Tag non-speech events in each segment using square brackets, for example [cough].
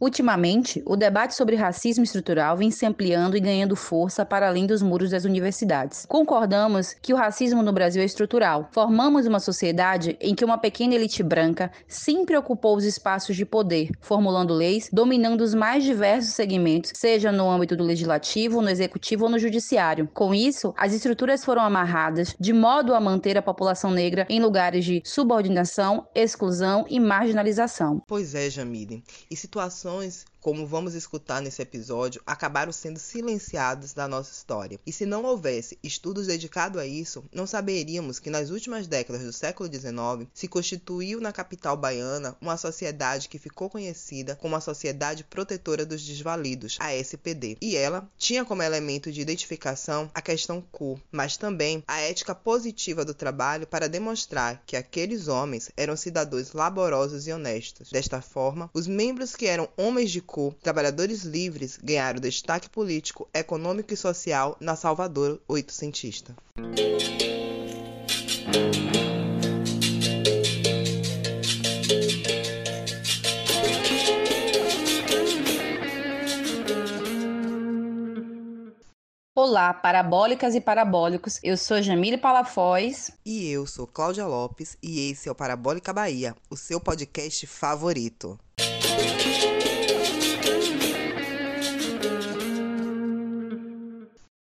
Ultimamente, o debate sobre racismo estrutural vem se ampliando e ganhando força para além dos muros das universidades. Concordamos que o racismo no Brasil é estrutural. Formamos uma sociedade em que uma pequena elite branca sempre ocupou os espaços de poder, formulando leis, dominando os mais diversos segmentos, seja no âmbito do legislativo, no executivo ou no judiciário. Com isso, as estruturas foram amarradas de modo a manter a população negra em lugares de subordinação, exclusão e marginalização. Pois é, Jamile. E situações ações como vamos escutar nesse episódio, acabaram sendo silenciados da nossa história. E se não houvesse estudos dedicados a isso, não saberíamos que nas últimas décadas do século XIX se constituiu na capital baiana uma sociedade que ficou conhecida como a Sociedade Protetora dos Desvalidos, a SPD. E ela tinha como elemento de identificação a questão cor, mas também a ética positiva do trabalho para demonstrar que aqueles homens eram cidadãos laborosos e honestos. Desta forma, os membros que eram homens de trabalhadores livres ganharam destaque político, econômico e social na Salvador oitocentista. Olá, parabólicas e parabólicos. Eu sou Jamile Palafoz. E eu sou Cláudia Lopes. E esse é o Parabólica Bahia, o seu podcast favorito.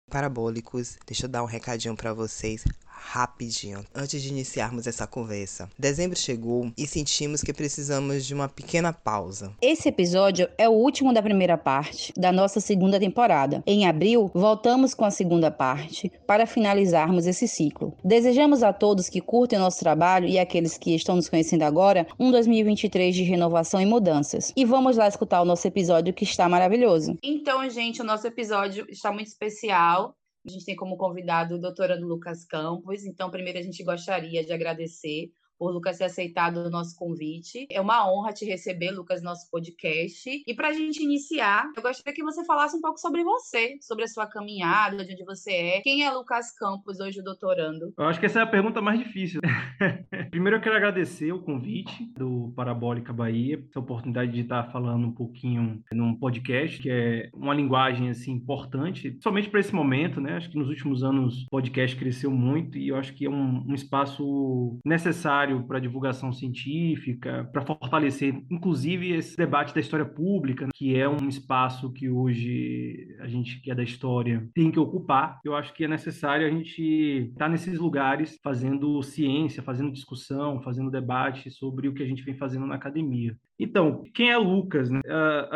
Parabólicos, deixa eu dar um recadinho para vocês rapidinho, antes de iniciarmos essa conversa. Dezembro chegou e sentimos que precisamos de uma pequena pausa. Esse episódio é o último da primeira parte da nossa segunda temporada. Em abril, voltamos com a segunda parte para finalizarmos esse ciclo. Desejamos a todos que curtem o nosso trabalho e aqueles que estão nos conhecendo agora um 2023 de renovação e mudanças. E vamos lá escutar o nosso episódio que está maravilhoso. Então, gente, o nosso episódio está muito especial. A gente tem como convidado o doutorando Lucas Campos. Então, primeiro a gente gostaria de agradecer por Lucas ter aceitado o nosso convite. É uma honra te receber, Lucas, no nosso podcast. E para a gente iniciar, eu gostaria que você falasse um pouco sobre você, sobre a sua caminhada, de onde você é. Quem é Lucas Campos, hoje doutorando? Eu acho que essa é a pergunta mais difícil. [laughs] Primeiro eu quero agradecer o convite do Parabólica Bahia, essa oportunidade de estar falando um pouquinho num podcast, que é uma linguagem assim importante, somente para esse momento, né? Acho que nos últimos anos o podcast cresceu muito e eu acho que é um, um espaço necessário necessário para divulgação científica, para fortalecer, inclusive, esse debate da história pública, né, que é um espaço que hoje a gente que é da história tem que ocupar. Eu acho que é necessário a gente estar tá nesses lugares fazendo ciência, fazendo discussão, fazendo debate sobre o que a gente vem fazendo na academia. Então, quem é Lucas? Né? Uh,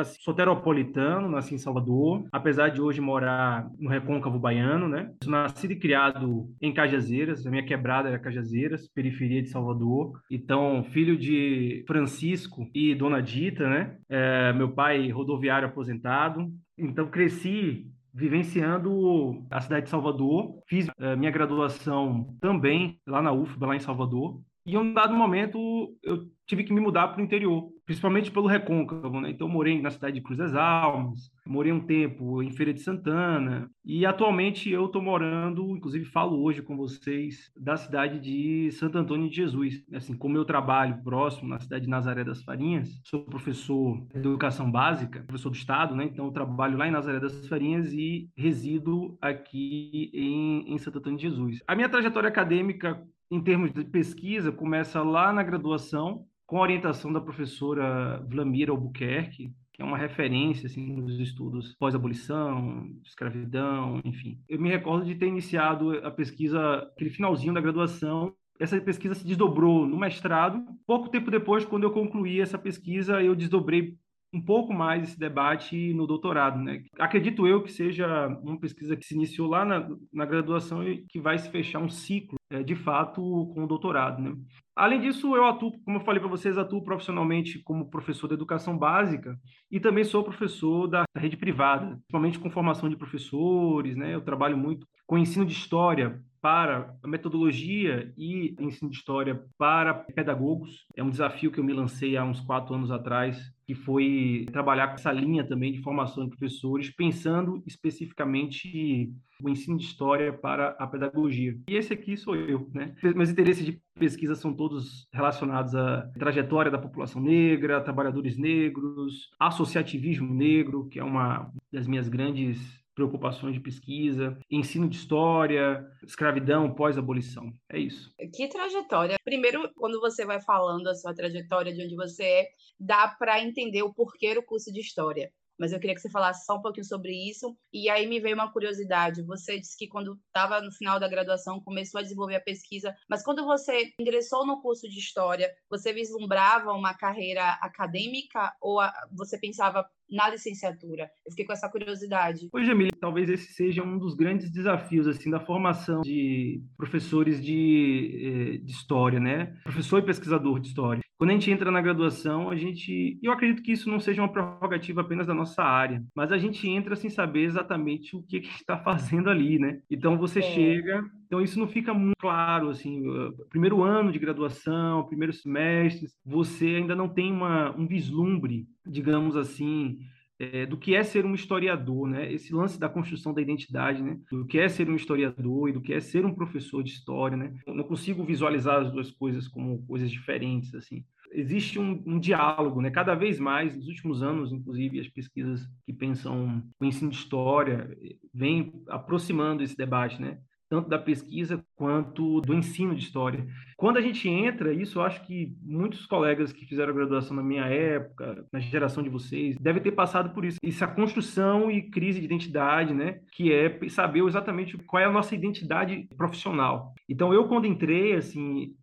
nasci em Salvador, apesar de hoje morar no recôncavo baiano, né? Nascido e criado em Cajazeiras, a minha quebrada era Cajazeiras, periferia de Salvador. Então, filho de Francisco e Dona Dita, né? É, meu pai rodoviário aposentado. Então, cresci vivenciando a cidade de Salvador. Fiz uh, minha graduação também lá na UFBA, lá em Salvador. E em um dado momento eu tive que me mudar para o interior, principalmente pelo recôncavo, né? Então morei na cidade de Cruz das Almas, morei um tempo em Feira de Santana e atualmente eu estou morando, inclusive falo hoje com vocês da cidade de Santo Antônio de Jesus. Assim, como eu trabalho próximo na cidade de Nazaré das Farinhas, sou professor de educação básica, professor do estado, né? Então eu trabalho lá em Nazaré das Farinhas e resido aqui em, em Santo Antônio de Jesus. A minha trajetória acadêmica em termos de pesquisa começa lá na graduação com a orientação da professora Vlamira Albuquerque, que é uma referência assim, nos estudos pós-abolição, escravidão, enfim. Eu me recordo de ter iniciado a pesquisa, aquele finalzinho da graduação, essa pesquisa se desdobrou no mestrado. Pouco tempo depois, quando eu concluí essa pesquisa, eu desdobrei um pouco mais esse debate no doutorado, né? Acredito eu que seja uma pesquisa que se iniciou lá na, na graduação e que vai se fechar um ciclo, é, de fato, com o doutorado, né? Além disso, eu atuo, como eu falei para vocês, atuo profissionalmente como professor de educação básica e também sou professor da rede privada, principalmente com formação de professores, né? Eu trabalho muito com ensino de história para a metodologia e ensino de história para pedagogos. É um desafio que eu me lancei há uns quatro anos atrás, que foi trabalhar com essa linha também de formação de professores, pensando especificamente o ensino de história para a pedagogia. E esse aqui sou eu, né? Meus interesses de pesquisa são todos relacionados à trajetória da população negra, trabalhadores negros, associativismo negro, que é uma das minhas grandes preocupações de pesquisa, ensino de história, escravidão pós-abolição. É isso. Que trajetória. Primeiro, quando você vai falando a sua trajetória, de onde você é, dá para entender o porquê do curso de história mas eu queria que você falasse só um pouquinho sobre isso. E aí me veio uma curiosidade. Você disse que quando estava no final da graduação começou a desenvolver a pesquisa, mas quando você ingressou no curso de história, você vislumbrava uma carreira acadêmica ou você pensava na licenciatura? Eu fiquei com essa curiosidade. Oi, Jamile, talvez esse seja um dos grandes desafios assim da formação de professores de, eh, de história, né? Professor e pesquisador de história. Quando a gente entra na graduação, a gente, eu acredito que isso não seja uma prerrogativa apenas da nossa área, mas a gente entra sem saber exatamente o que, que está fazendo ali, né? Então você é. chega, então isso não fica muito claro, assim, primeiro ano de graduação, primeiro semestre, você ainda não tem uma, um vislumbre, digamos assim, é, do que é ser um historiador, né? Esse lance da construção da identidade, né? Do que é ser um historiador e do que é ser um professor de história, né? Eu não consigo visualizar as duas coisas como coisas diferentes, assim. Existe um, um, diálogo, né? Cada vez mais, nos últimos anos, inclusive, as pesquisas que pensam o ensino de história vêm aproximando esse debate, né? Tanto da pesquisa quanto do ensino de história. Quando a gente entra, isso eu acho que muitos colegas que fizeram graduação na minha época, na geração de vocês, devem ter passado por isso. Isso é a construção e crise de identidade, né? Que é saber exatamente qual é a nossa identidade profissional. Então, eu quando entrei, assim,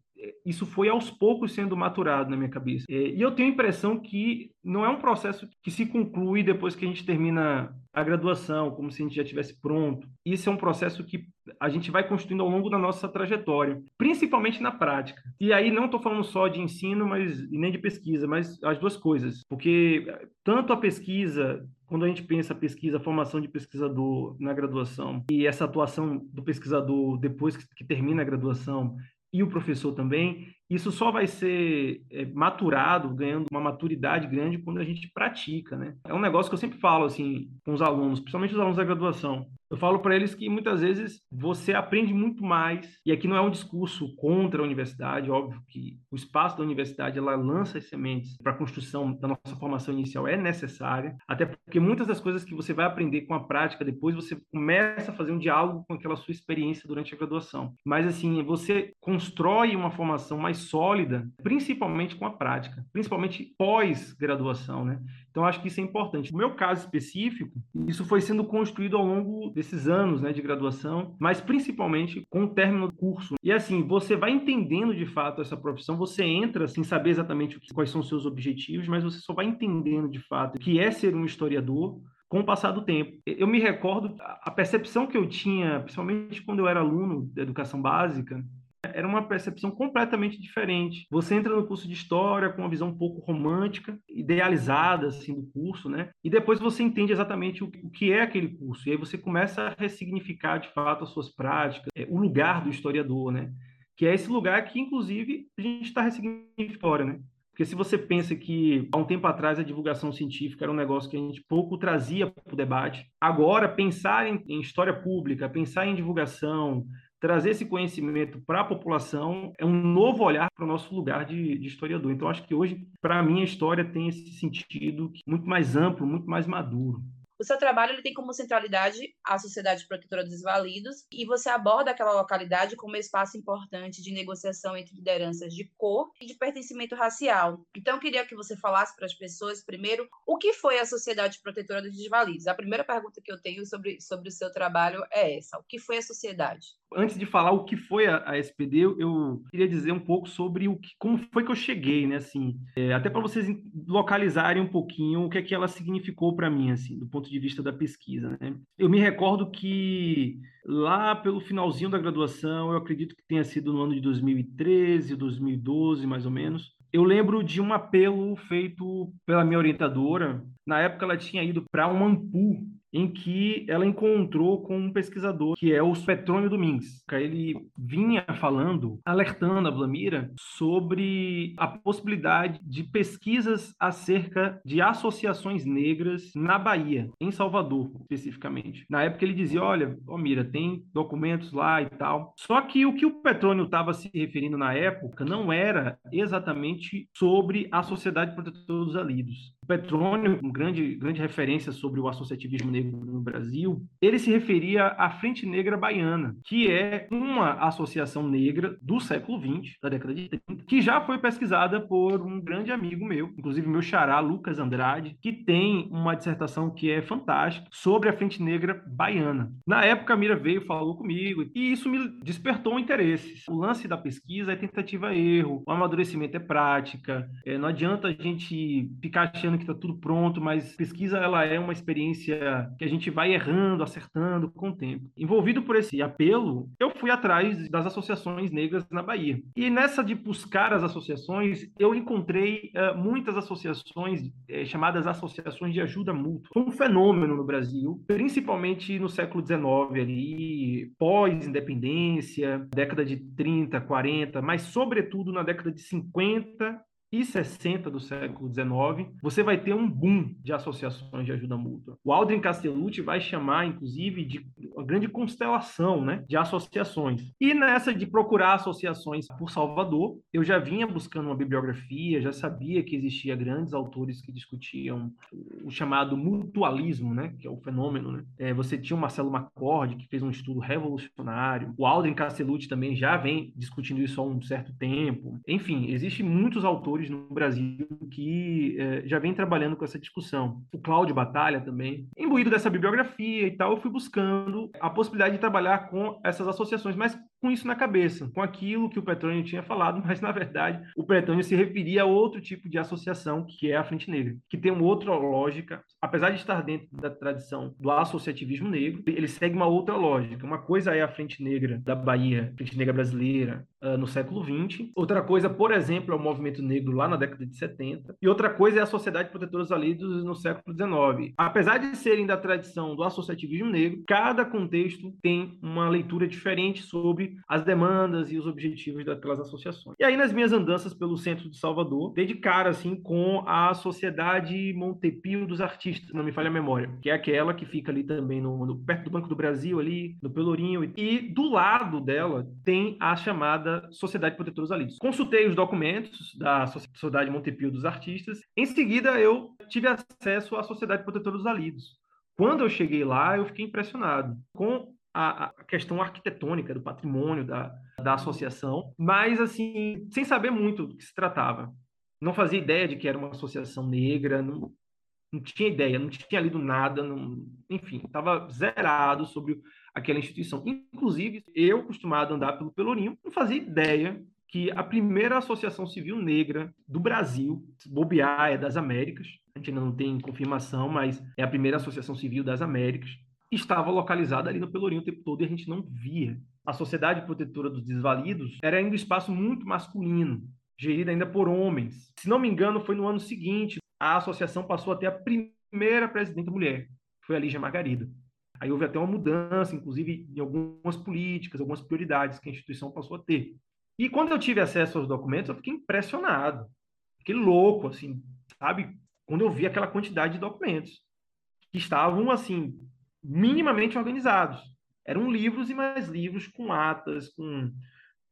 isso foi aos poucos sendo maturado na minha cabeça. É, e eu tenho a impressão que não é um processo que se conclui depois que a gente termina a graduação, como se a gente já estivesse pronto. Isso é um processo que a gente vai construindo ao longo da nossa trajetória, principalmente na prática. E aí não estou falando só de ensino, mas nem de pesquisa, mas as duas coisas, porque tanto a pesquisa quando a gente pensa pesquisa, formação de pesquisador na graduação e essa atuação do pesquisador depois que, que termina a graduação e o professor também, isso só vai ser é, maturado, ganhando uma maturidade grande quando a gente pratica, né? É um negócio que eu sempre falo, assim, com os alunos, principalmente os alunos da graduação. Eu falo para eles que muitas vezes você aprende muito mais, e aqui não é um discurso contra a universidade, óbvio que o espaço da universidade ela lança as sementes para a construção da nossa formação inicial é necessária, até porque muitas das coisas que você vai aprender com a prática depois você começa a fazer um diálogo com aquela sua experiência durante a graduação. Mas assim, você constrói uma formação mais sólida, principalmente com a prática, principalmente pós-graduação, né? Então, acho que isso é importante. No meu caso específico, isso foi sendo construído ao longo desses anos né, de graduação, mas principalmente com o término do curso. E assim, você vai entendendo de fato essa profissão, você entra sem saber exatamente quais são os seus objetivos, mas você só vai entendendo de fato o que é ser um historiador com o passar do tempo. Eu me recordo a percepção que eu tinha, principalmente quando eu era aluno da educação básica, era uma percepção completamente diferente. Você entra no curso de história com uma visão um pouco romântica, idealizada assim do curso, né? E depois você entende exatamente o, que é aquele curso. E aí você começa a ressignificar de fato as suas práticas, é, o lugar do historiador, né? Que é esse lugar que inclusive a gente está ressignificando, né? Porque se você pensa que há um tempo atrás a divulgação científica era um negócio que a gente pouco trazia para o debate, agora pensar em, em história pública, pensar em divulgação, trazer esse conhecimento para a população é um novo olhar para o nosso lugar de, de historiador. Então, acho que hoje, para mim, a história tem esse sentido muito mais amplo, muito mais maduro. O seu trabalho ele tem como centralidade a Sociedade Protetora dos Desvalidos e você aborda aquela localidade como espaço importante de negociação entre lideranças de cor e de pertencimento racial. Então, eu queria que você falasse para as pessoas, primeiro, o que foi a Sociedade Protetora dos Desvalidos. A primeira pergunta que eu tenho sobre, sobre o seu trabalho é essa: o que foi a sociedade? Antes de falar o que foi a, a SPD, eu queria dizer um pouco sobre o que, como foi que eu cheguei, né? Assim, é, até para vocês localizarem um pouquinho o que é que ela significou para mim, assim, do ponto ponto de vista da pesquisa. Né? Eu me recordo que lá pelo finalzinho da graduação, eu acredito que tenha sido no ano de 2013, 2012, mais ou menos, eu lembro de um apelo feito pela minha orientadora Na época, ela tinha ido para um Ampu, em que ela encontrou com um pesquisador que é o Petrônio Domingues. Ele vinha falando, alertando a Vlamira sobre a possibilidade de pesquisas acerca de associações negras na Bahia, em Salvador, especificamente. Na época ele dizia, olha, oh, Mira, tem documentos lá e tal. Só que o que o Petrônio estava se referindo na época não era exatamente sobre a Sociedade Protetora dos Alidos. Petrônio, um grande, grande referência sobre o associativismo negro no Brasil, ele se referia à Frente Negra Baiana, que é uma associação negra do século XX, da década de 30, que já foi pesquisada por um grande amigo meu, inclusive meu xará, Lucas Andrade, que tem uma dissertação que é fantástica sobre a Frente Negra Baiana. Na época, a Mira veio, falou comigo, e isso me despertou um interesse. O lance da pesquisa é tentativa-erro, o amadurecimento é prática, é, não adianta a gente ficar achando que está tudo pronto, mas pesquisa ela é uma experiência que a gente vai errando, acertando com o tempo. Envolvido por esse apelo, eu fui atrás das associações negras na Bahia. E nessa de buscar as associações, eu encontrei uh, muitas associações uh, chamadas associações de ajuda mútua. Foi um fenômeno no Brasil, principalmente no século XIX, ali, pós-independência, década de 30, 40, mas sobretudo na década de 50 e 60 do século XIX, você vai ter um boom de associações de ajuda mútua. O Aldrin Castellucci vai chamar, inclusive, de uma grande constelação né, de associações. E nessa de procurar associações por Salvador, eu já vinha buscando uma bibliografia, já sabia que existia grandes autores que discutiam o chamado mutualismo, né, que é o fenômeno. Né? É, você tinha o Marcelo Macord, que fez um estudo revolucionário. O Aldrin Castellucci também já vem discutindo isso há um certo tempo. Enfim, existem muitos autores no Brasil que eh, já vem trabalhando com essa discussão. O Cláudio Batalha também. Imbuído dessa bibliografia e tal, eu fui buscando a possibilidade de trabalhar com essas associações, mas com isso na cabeça, com aquilo que o Petrônio tinha falado, [laughs] mas na verdade o Petrônio se referia a outro tipo de associação, que é a Frente Negra, que tem uma outra lógica, apesar de estar dentro da tradição do associativismo negro, ele segue uma outra lógica. Uma coisa é a Frente Negra da Bahia, Frente Negra brasileira, uh, no século XX. Outra coisa, por exemplo, é o movimento negro lá na década de 70. E outra coisa é a Sociedade Protetora dos Alidos no século XIX. Apesar de serem da tradição do associativismo negro, cada contexto tem uma leitura diferente sobre as demandas e os objetivos daquelas associações. E aí, nas minhas andanças pelo centro de Salvador, dei de cara assim, com a Sociedade Montepio dos Artistas, não me falha a memória, que é aquela que fica ali também no, no perto do Banco do Brasil, ali, no Pelourinho. E do lado dela tem a chamada Sociedade Protetora dos Alidos. Consultei os documentos da Sociedade Montepio dos Artistas. Em seguida, eu tive acesso à Sociedade Protetora dos Alidos. Quando eu cheguei lá, eu fiquei impressionado com a, a questão arquitetônica do patrimônio da, da associação, mas assim, sem saber muito do que se tratava. Não fazia ideia de que era uma associação negra, não, não tinha ideia, não tinha lido nada, não, enfim, estava zerado sobre aquela instituição. Inclusive, eu, acostumado a andar pelo Pelourinho, não fazia ideia que a primeira associação civil negra do Brasil, bobear, é das Américas, a gente ainda não tem confirmação, mas é a primeira associação civil das Américas, estava localizada ali no Pelourinho o tempo todo e a gente não via. A Sociedade Protetora dos Desvalidos era ainda um espaço muito masculino, gerida ainda por homens. Se não me engano, foi no ano seguinte, a associação passou a ter a primeira presidenta mulher, foi a Lígia Margarida. Aí houve até uma mudança, inclusive em algumas políticas, algumas prioridades que a instituição passou a ter. E quando eu tive acesso aos documentos, eu fiquei impressionado. Fiquei louco, assim, sabe? Quando eu vi aquela quantidade de documentos que estavam, assim, minimamente organizados. Eram livros e mais livros com atas, com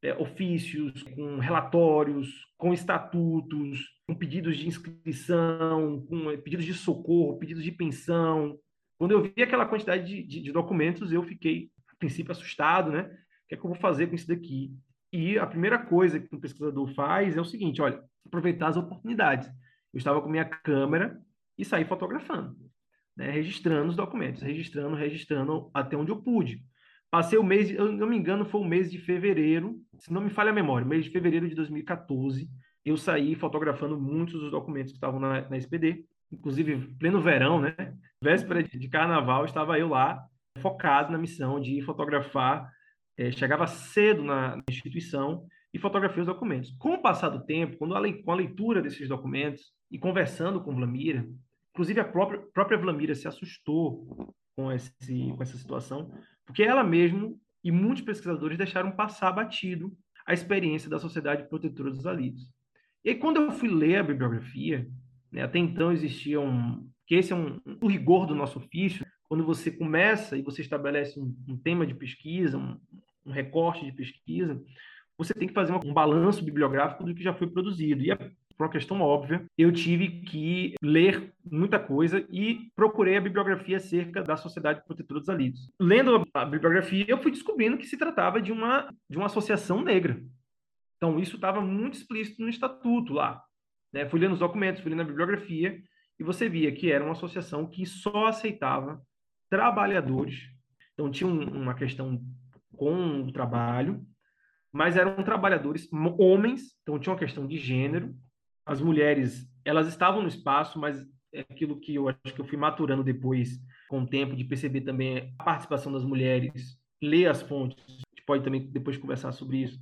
é, ofícios, com relatórios, com estatutos, com pedidos de inscrição, com é, pedidos de socorro, pedidos de pensão. Quando eu vi aquela quantidade de, de, de documentos, eu fiquei, a princípio, assustado, né? O que é que eu vou fazer com isso daqui? E a primeira coisa que um pesquisador faz é o seguinte, olha, aproveitar as oportunidades. Eu estava com minha câmera e saí fotografando né, registrando os documentos, registrando, registrando até onde eu pude. Passei o mês, eu não me engano, foi o mês de fevereiro, se não me falha a memória, mês de fevereiro de 2014, eu saí fotografando muitos dos documentos que estavam na, na SPD, inclusive pleno verão, né? Véspera de carnaval, estava eu lá, focado na missão de fotografar. É, chegava cedo na instituição e fotografei os documentos. Com o passar do tempo, quando a, com a leitura desses documentos e conversando com Vlamira, Inclusive, a própria, própria Vlamira se assustou com, esse, com essa situação, porque ela mesmo e muitos pesquisadores deixaram passar batido a experiência da Sociedade Protetora dos Alidos. E aí, quando eu fui ler a bibliografia, né, até então existia um. Que esse é um, um rigor do nosso ofício, quando você começa e você estabelece um, um tema de pesquisa, um, um, recorte de pesquisa, você tem que fazer um balanço bibliográfico do que já foi produzido. E por uma questão óbvia, eu tive que ler muita coisa e procurei a bibliografia acerca da Sociedade Protetora dos Alidos. Lendo a bibliografia, eu fui descobrindo que se tratava de uma, de uma associação negra. Então, isso estava muito explícito no estatuto lá. Né? Fui lendo os documentos, fui lendo a bibliografia, e você via que era uma associação que só aceitava trabalhadores. Então, tinha um, uma questão com o trabalho, mas eram trabalhadores homens, então tinha uma questão de gênero, as mulheres, elas estavam no espaço, mas é aquilo que eu acho que eu fui maturando depois, com o tempo, de perceber também a participação das mulheres, ler as fontes, a gente pode também depois conversar sobre isso,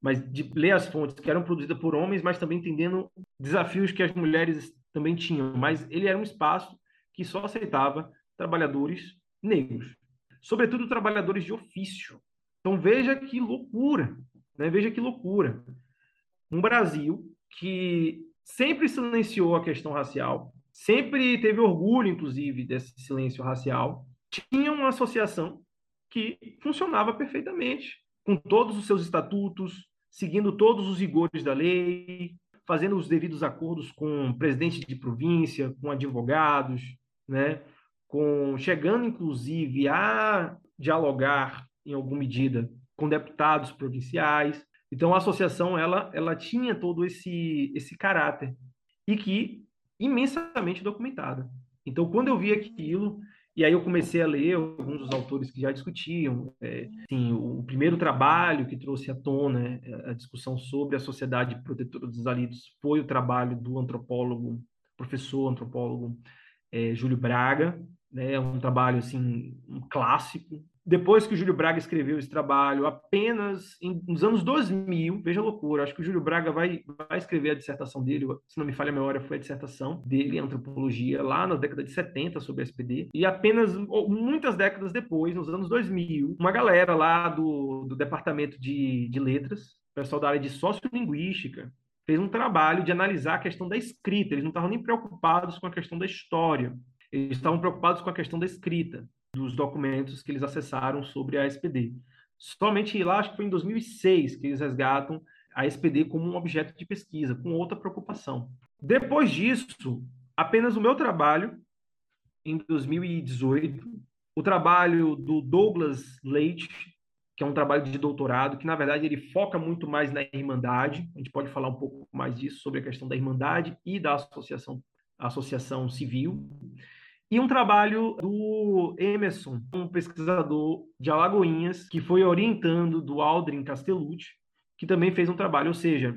mas de ler as fontes que eram produzidas por homens, mas também entendendo desafios que as mulheres também tinham. Mas ele era um espaço que só aceitava trabalhadores negros, sobretudo trabalhadores de ofício. Então veja que loucura, né? Veja que loucura. Um Brasil que sempre silenciou a questão racial, sempre teve orgulho, inclusive, desse silêncio racial, tinha uma associação que funcionava perfeitamente, com todos os seus estatutos, seguindo todos os rigores da lei, fazendo os devidos acordos com presidentes de província, com advogados, né? com chegando inclusive a dialogar em alguma medida com deputados provinciais. Então a associação ela ela tinha todo esse esse caráter e que imensamente documentada. Então quando eu vi aquilo e aí eu comecei a ler alguns dos autores que já discutiam, é, assim, o primeiro trabalho que trouxe à tona é, a discussão sobre a sociedade protetora dos alidos foi o trabalho do antropólogo, professor antropólogo é, Júlio Braga, né, um trabalho assim um clássico depois que o Júlio Braga escreveu esse trabalho, apenas em, nos anos 2000, veja a loucura, acho que o Júlio Braga vai, vai escrever a dissertação dele, se não me falha a memória, foi a dissertação dele em antropologia, lá na década de 70, sobre a SPD, e apenas muitas décadas depois, nos anos 2000, uma galera lá do, do departamento de, de letras, pessoal da área de sociolinguística, fez um trabalho de analisar a questão da escrita, eles não estavam nem preocupados com a questão da história, eles estavam preocupados com a questão da escrita dos documentos que eles acessaram sobre a SPD. Somente lá, acho que foi em 2006, que eles resgatam a SPD como um objeto de pesquisa, com outra preocupação. Depois disso, apenas o meu trabalho, em 2018, o trabalho do Douglas Leite, que é um trabalho de doutorado, que na verdade ele foca muito mais na Irmandade. A gente pode falar um pouco mais disso sobre a questão da Irmandade e da associação, associação civil. E um trabalho do Emerson, um pesquisador de Alagoinhas, que foi orientando do Aldrin Castellucci, que também fez um trabalho, ou seja,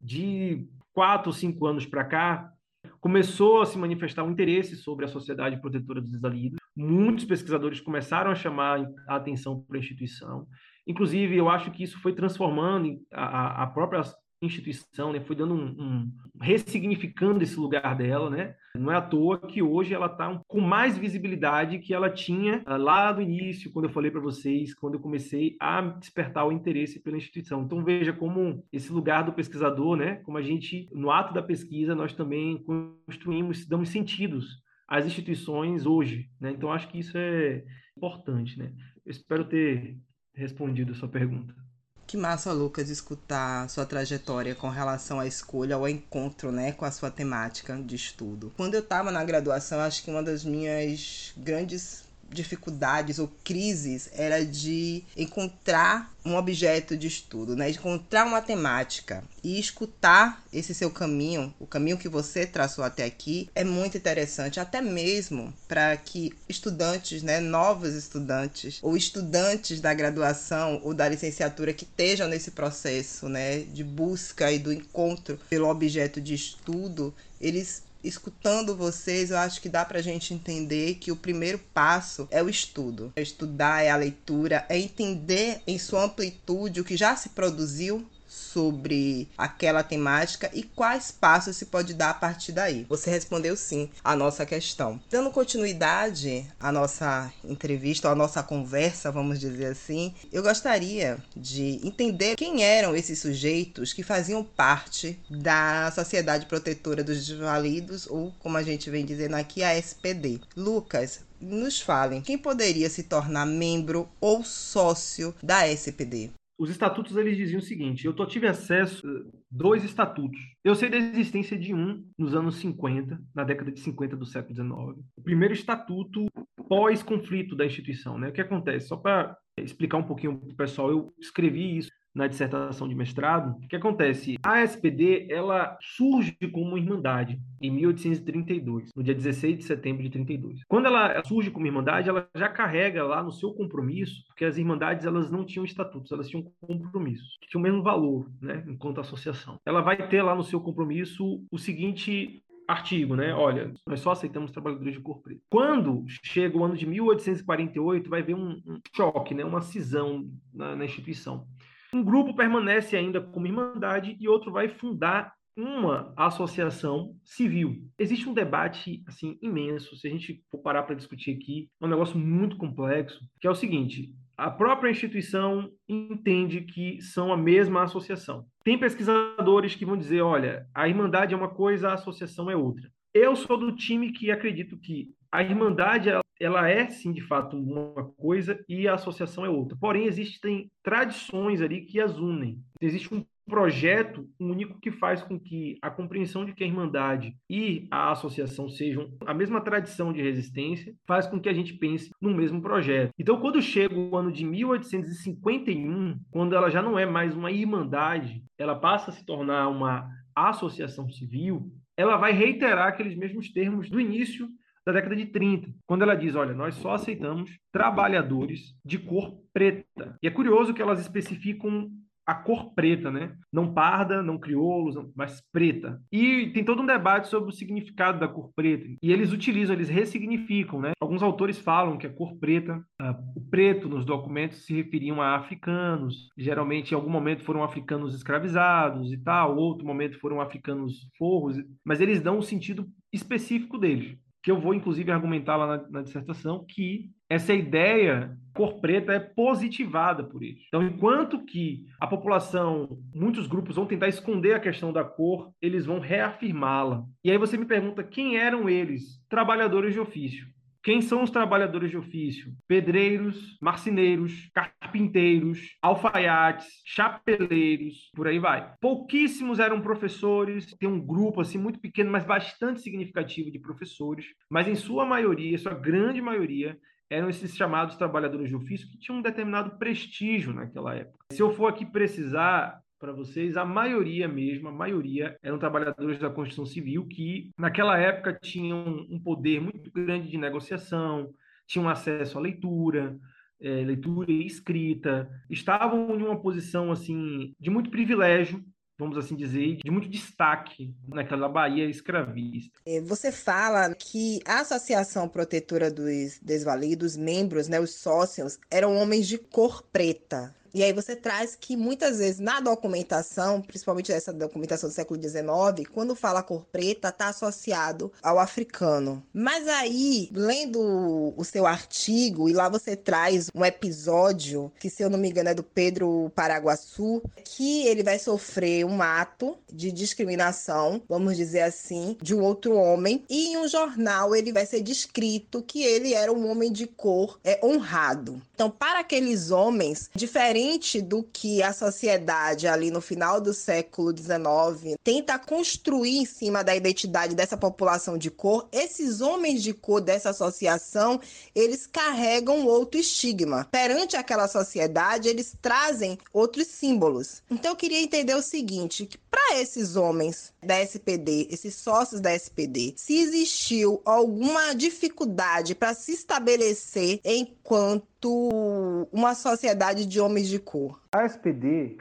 de quatro cinco anos para cá, começou a se manifestar um interesse sobre a Sociedade Protetora dos Desalidos. Muitos pesquisadores começaram a chamar a atenção para a instituição. Inclusive, eu acho que isso foi transformando a, a própria instituição, né? Foi dando um, um, ressignificando esse lugar dela, né? Não é à toa que hoje ela está com mais visibilidade que ela tinha uh, lá do início, quando eu falei para vocês, quando eu comecei a despertar o interesse pela instituição. Então veja como esse lugar do pesquisador, né? Como a gente no ato da pesquisa nós também construímos, damos sentidos às instituições hoje, né? Então acho que isso é importante, né? Eu espero ter respondido a sua pergunta. Que massa, Lucas, escutar sua trajetória com relação à escolha, ao encontro, né, com a sua temática de estudo. Quando eu estava na graduação, acho que uma das minhas grandes dificuldades ou crises era de encontrar um objeto de estudo, né? Encontrar uma temática e escutar esse seu caminho, o caminho que você traçou até aqui, é muito interessante, até mesmo para que estudantes, né, novos estudantes ou estudantes da graduação ou da licenciatura que estejam nesse processo, né, de busca e do encontro pelo objeto de estudo, eles escutando vocês, eu acho que dá pra gente entender que o primeiro passo é o estudo. É estudar, é a leitura, é entender em sua amplitude o que já se produziu sobre aquela temática e quais passos se pode dar a partir daí. Você respondeu sim à nossa questão. Dando continuidade à nossa entrevista, à nossa conversa, vamos dizer assim, eu gostaria de entender quem eram esses sujeitos que faziam parte da Sociedade Protetora dos Desvalidos, ou como a gente vem dizendo aqui, a SPD. Lucas, nos falem quem poderia se tornar membro ou sócio da SPD. Os estatutos eles diziam o seguinte: eu tive acesso a dois estatutos. Eu sei da existência de um nos anos 50, na década de 50 do século XIX. O primeiro estatuto pós-conflito da instituição. Né? O que acontece? Só para explicar um pouquinho para o pessoal, eu escrevi isso na dissertação de mestrado, o que acontece? A SPD, ela surge como uma irmandade em 1832, no dia 16 de setembro de 32. Quando ela surge como irmandade, ela já carrega lá no seu compromisso, porque as irmandades elas não tinham estatutos, elas tinham compromissos, que tinham o mesmo valor, né, enquanto associação. Ela vai ter lá no seu compromisso o seguinte artigo, né? Olha, nós só aceitamos trabalhadores de cor preta. Quando chega o ano de 1848, vai haver um, um choque, né? Uma cisão na, na instituição. Um grupo permanece ainda como irmandade e outro vai fundar uma associação civil. Existe um debate assim imenso, se a gente for parar para discutir aqui, é um negócio muito complexo, que é o seguinte: a própria instituição entende que são a mesma associação. Tem pesquisadores que vão dizer, olha, a irmandade é uma coisa, a associação é outra. Eu sou do time que acredito que a irmandade ela é sim de fato uma coisa e a associação é outra. Porém, existem tradições ali que as unem. Existe um projeto único que faz com que a compreensão de que a Irmandade e a associação sejam a mesma tradição de resistência, faz com que a gente pense no mesmo projeto. Então, quando chega o ano de 1851, quando ela já não é mais uma Irmandade, ela passa a se tornar uma associação civil, ela vai reiterar aqueles mesmos termos do início da década de 30, quando ela diz: olha, nós só aceitamos trabalhadores de cor preta. E é curioso que elas especificam a cor preta, né? Não parda, não crioulos, mas preta. E tem todo um debate sobre o significado da cor preta. E eles utilizam, eles ressignificam, né? Alguns autores falam que a cor preta, uh, o preto nos documentos se referiam a africanos. Geralmente, em algum momento foram africanos escravizados e tal, outro momento foram africanos forros. Mas eles dão um sentido específico deles que eu vou inclusive argumentar lá na, na, dissertação, que essa ideia cor preta é positivada por eles. Então, enquanto que a população, muitos grupos vão tentar esconder a questão da cor, eles vão reafirmá-la. E aí você me pergunta quem eram eles? Trabalhadores de ofício. Quem são os trabalhadores de ofício? Pedreiros, marceneiros, carpinteiros, alfaiates, chapeleiros, por aí vai. Pouquíssimos eram professores, tem um grupo assim muito pequeno, mas bastante significativo de professores, mas em sua maioria, sua grande maioria, eram esses chamados trabalhadores de ofício que tinham um determinado prestígio naquela época. Se eu for aqui precisar, para vocês, a maioria mesmo, a maioria eram trabalhadores da construção civil que naquela época tinham um poder muito grande de negociação, tinham acesso à leitura, é, leitura e escrita, estavam em uma posição assim de muito privilégio vamos assim dizer, de muito destaque naquela Bahia escravista. É, você fala que a Associação Protetora dos Desvalidos, membros, né, os sócios, eram homens de cor preta. E aí você traz que muitas vezes na documentação, principalmente essa documentação do século XIX, quando fala cor preta, está associado ao africano. Mas aí, lendo o seu artigo, e lá você traz um episódio, que se eu não me engano é do Pedro Paraguaçu, que ele vai sofrer um ato de discriminação, vamos dizer assim, de um outro homem, e em um jornal ele vai ser descrito que ele era um homem de cor é, honrado. Então, para aqueles homens, diferente do que a sociedade ali no final do século XIX tenta construir em cima da identidade dessa população de cor, esses homens de cor dessa associação, eles carregam outro estigma. Perante aquela sociedade, eles trazem outros símbolos. Então eu queria entender o seguinte, que para esses homens da SPD, esses sócios da SPD, se existiu alguma dificuldade para se estabelecer enquanto uma sociedade de homens de cor. A SPD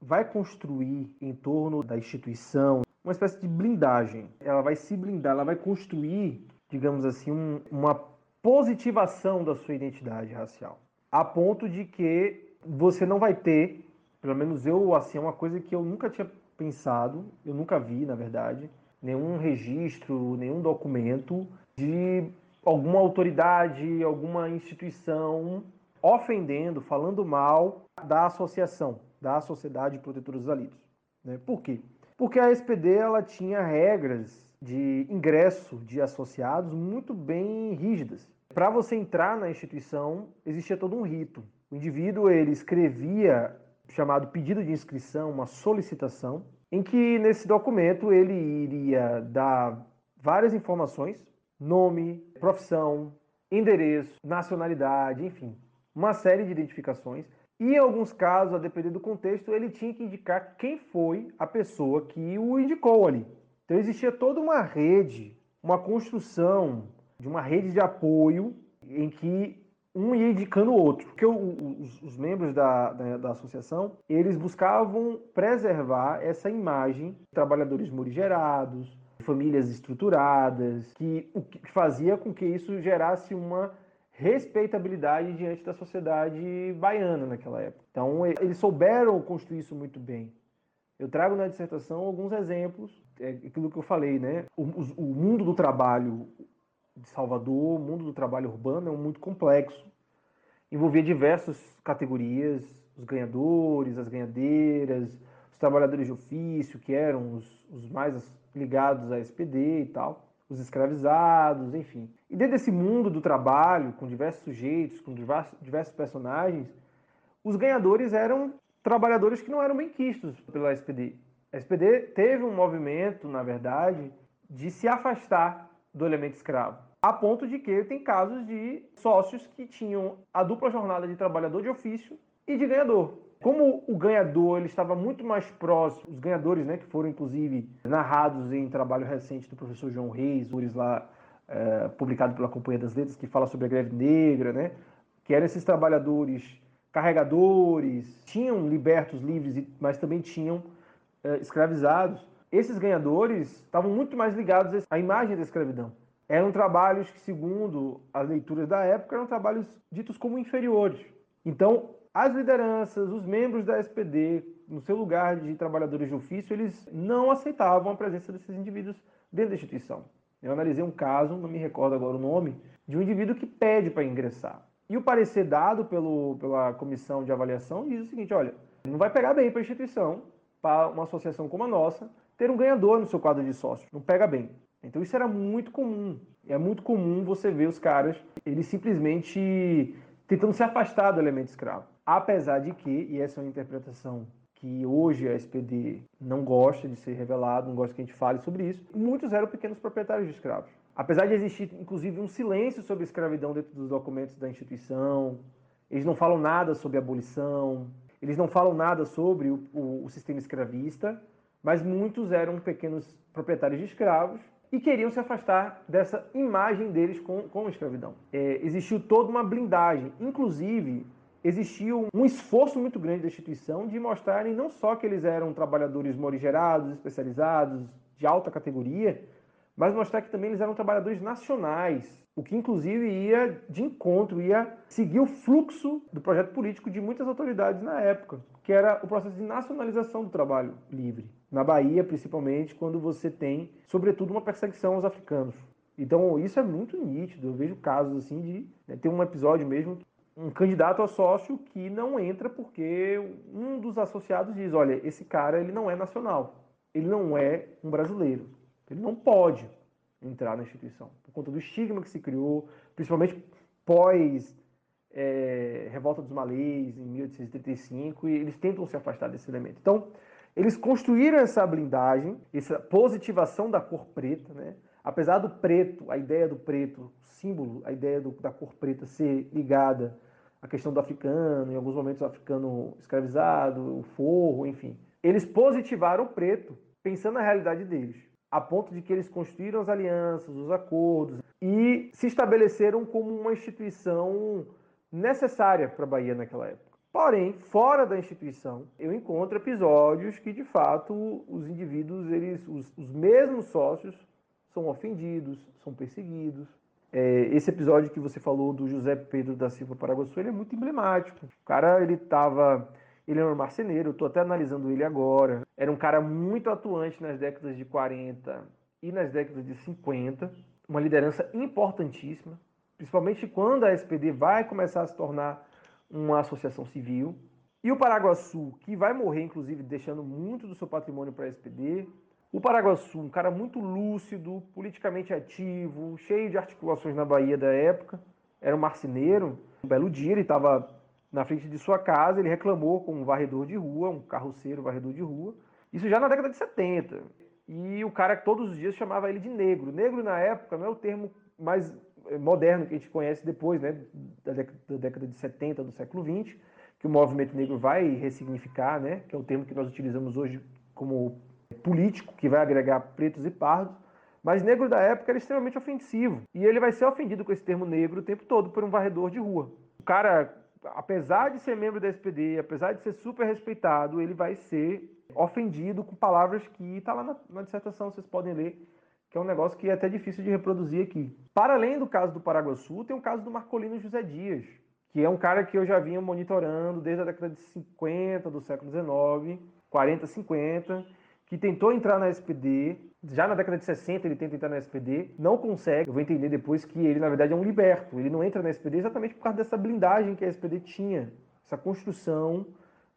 vai construir em torno da instituição uma espécie de blindagem. Ela vai se blindar, ela vai construir, digamos assim, um, uma positivação da sua identidade racial, a ponto de que você não vai ter Pelo menos eu, assim, é uma coisa que eu nunca tinha pensado, eu nunca vi, na verdade, nenhum registro, nenhum documento de alguma autoridade, alguma instituição ofendendo, falando mal da associação, da Sociedade Protetora dos Alidos. Né? Por quê? Porque a SPD ela tinha regras de ingresso de associados muito bem rígidas. Para você entrar na instituição, existia todo um rito. O indivíduo ele escrevia chamado pedido de inscrição, uma solicitação, em que nesse documento ele iria dar várias informações, nome, profissão, endereço, nacionalidade, enfim, uma série de identificações. E em alguns casos, a depender do contexto, ele tinha que indicar quem foi a pessoa que o indicou ali. Então existia toda uma rede, uma construção de uma rede de apoio em que um ia indicando o outro. Porque os, os membros da, da, da, associação, eles buscavam preservar essa imagem de trabalhadores morigerados, famílias estruturadas, que o que fazia com que isso gerasse uma respeitabilidade diante da sociedade baiana naquela época. Então, eles souberam construir isso muito bem. Eu trago na dissertação alguns exemplos, é aquilo que eu falei, né? O, o mundo do trabalho de Salvador, o mundo do trabalho urbano é um muito complexo. Envolvia diversas categorias, os ganhadores, as ganhadeiras, os trabalhadores de ofício, que eram os, os mais ligados à SPD e tal, os escravizados, enfim. E dentro desse mundo do trabalho, com diversos sujeitos, com diversos, personagens, os ganhadores eram trabalhadores que não eram bem quistos pela SPD. A SPD teve um movimento, na verdade, de se afastar do elemento escravo. A ponto de que tem casos de sócios que tinham a dupla jornada de trabalhador de ofício e de ganhador. Como o ganhador ele estava muito mais próximo, os ganhadores, né, que foram inclusive narrados em trabalho recente do professor João Reis, lá é, publicado pela Companhia das Letras, que fala sobre a greve negra, né, que eram esses trabalhadores carregadores, tinham libertos livres, mas também tinham é, escravizados. Esses ganhadores estavam muito mais ligados à imagem da escravidão. Eram trabalhos que, segundo as leituras da época, eram trabalhos ditos como inferiores. Então, as lideranças, os membros da SPD, no seu lugar de trabalhadores de ofício, eles não aceitavam a presença desses indivíduos dentro da instituição. Eu analisei um caso, não me recordo agora o nome, de um indivíduo que pede para ingressar. E o parecer dado pelo, pela comissão de avaliação diz o seguinte: olha, não vai pegar bem para a instituição, para uma associação como a nossa, ter um ganhador no seu quadro de sócio. Não pega bem. Então isso era muito comum. É muito comum você ver os caras, eles simplesmente tentando se afastar do elemento escravo. Apesar de que, e essa é uma interpretação que hoje a SPD não gosta de ser revelado, não gosta que a gente fale sobre isso, muitos eram pequenos proprietários de escravos. Apesar de existir, inclusive, um silêncio sobre escravidão dentro dos documentos da instituição, eles não falam nada sobre abolição, eles não falam nada sobre o, o, o sistema escravista, mas muitos eram pequenos proprietários de escravos e queriam se afastar dessa imagem deles com, com a escravidão. É, existiu toda uma blindagem, inclusive existiu um esforço muito grande da instituição de mostrarem não só que eles eram trabalhadores morigerados, especializados, de alta categoria, mas mostrar que também eles eram trabalhadores nacionais, o que inclusive ia de encontro, ia seguir o fluxo do projeto político de muitas autoridades na época, que era o processo de nacionalização do trabalho livre. Na Bahia, principalmente, quando você tem, sobretudo, uma perseguição aos africanos. Então, isso é muito nítido. Eu vejo casos assim de. Né, tem um episódio mesmo, um candidato a sócio que não entra porque um dos associados diz: olha, esse cara ele não é nacional, ele não é um brasileiro. Ele não pode entrar na instituição, por conta do estigma que se criou, principalmente pós é, Revolta dos Malês, em 1835, e eles tentam se afastar desse elemento. Então, eles construíram essa blindagem, essa positivação da cor preta, né? apesar do preto, a ideia do preto, o símbolo, a ideia do, da cor preta ser ligada à questão do africano, em alguns momentos o africano escravizado, o forro, enfim. Eles positivaram o preto, pensando na realidade deles a ponto de que eles construíram as alianças, os acordos e se estabeleceram como uma instituição necessária para a Bahia naquela época. Porém, fora da instituição, eu encontro episódios que, de fato, os indivíduos, eles, os, os mesmos sócios, são ofendidos, são perseguidos. É, esse episódio que você falou do José Pedro da Silva Paraguaçu, ele é muito emblemático. O cara, ele estava Ele era um marceneiro, eu estou até analisando ele agora. Era um cara muito atuante nas décadas de 40 e nas décadas de 50, uma liderança importantíssima, principalmente quando a SPD vai começar a se tornar uma associação civil. E o Paraguaçu, que vai morrer, inclusive, deixando muito do seu patrimônio para a SPD. O Paraguaçu, um cara muito lúcido, politicamente ativo, cheio de articulações na Bahia da época, era um marceneiro. Um belo dia ele estava na frente de sua casa, ele reclamou com um varredor de rua, um carroceiro varredor de rua. Isso já na década de 70. E o cara todos os dias chamava ele de negro. Negro na época não é o termo mais eh, moderno que a gente conhece depois, né, da década de 70 do século 20, que o movimento negro vai ressignificar, né, que é o termo que nós utilizamos hoje como político, que vai agregar pretos e pardos. Mas negro da época era extremamente ofensivo. E ele vai ser ofendido com esse termo negro o tempo todo por um varredor de rua. O cara, apesar de ser membro da SPD, apesar de ser super respeitado, ele vai ser ofendido com palavras que está lá na, na dissertação, vocês podem ler, que é um negócio que é até difícil de reproduzir aqui. Para além do caso do Paraguaçu, tem o caso do Marcolino José Dias, que é um cara que eu já vinha monitorando desde a década de 50 do século XIX, 40, 50, que tentou entrar na SPD, já na década de 60 ele tenta entrar na SPD, não consegue. Eu vou entender depois que ele, na verdade, é um liberto. Ele não entra na SPD exatamente por causa dessa blindagem que a SPD tinha, essa construção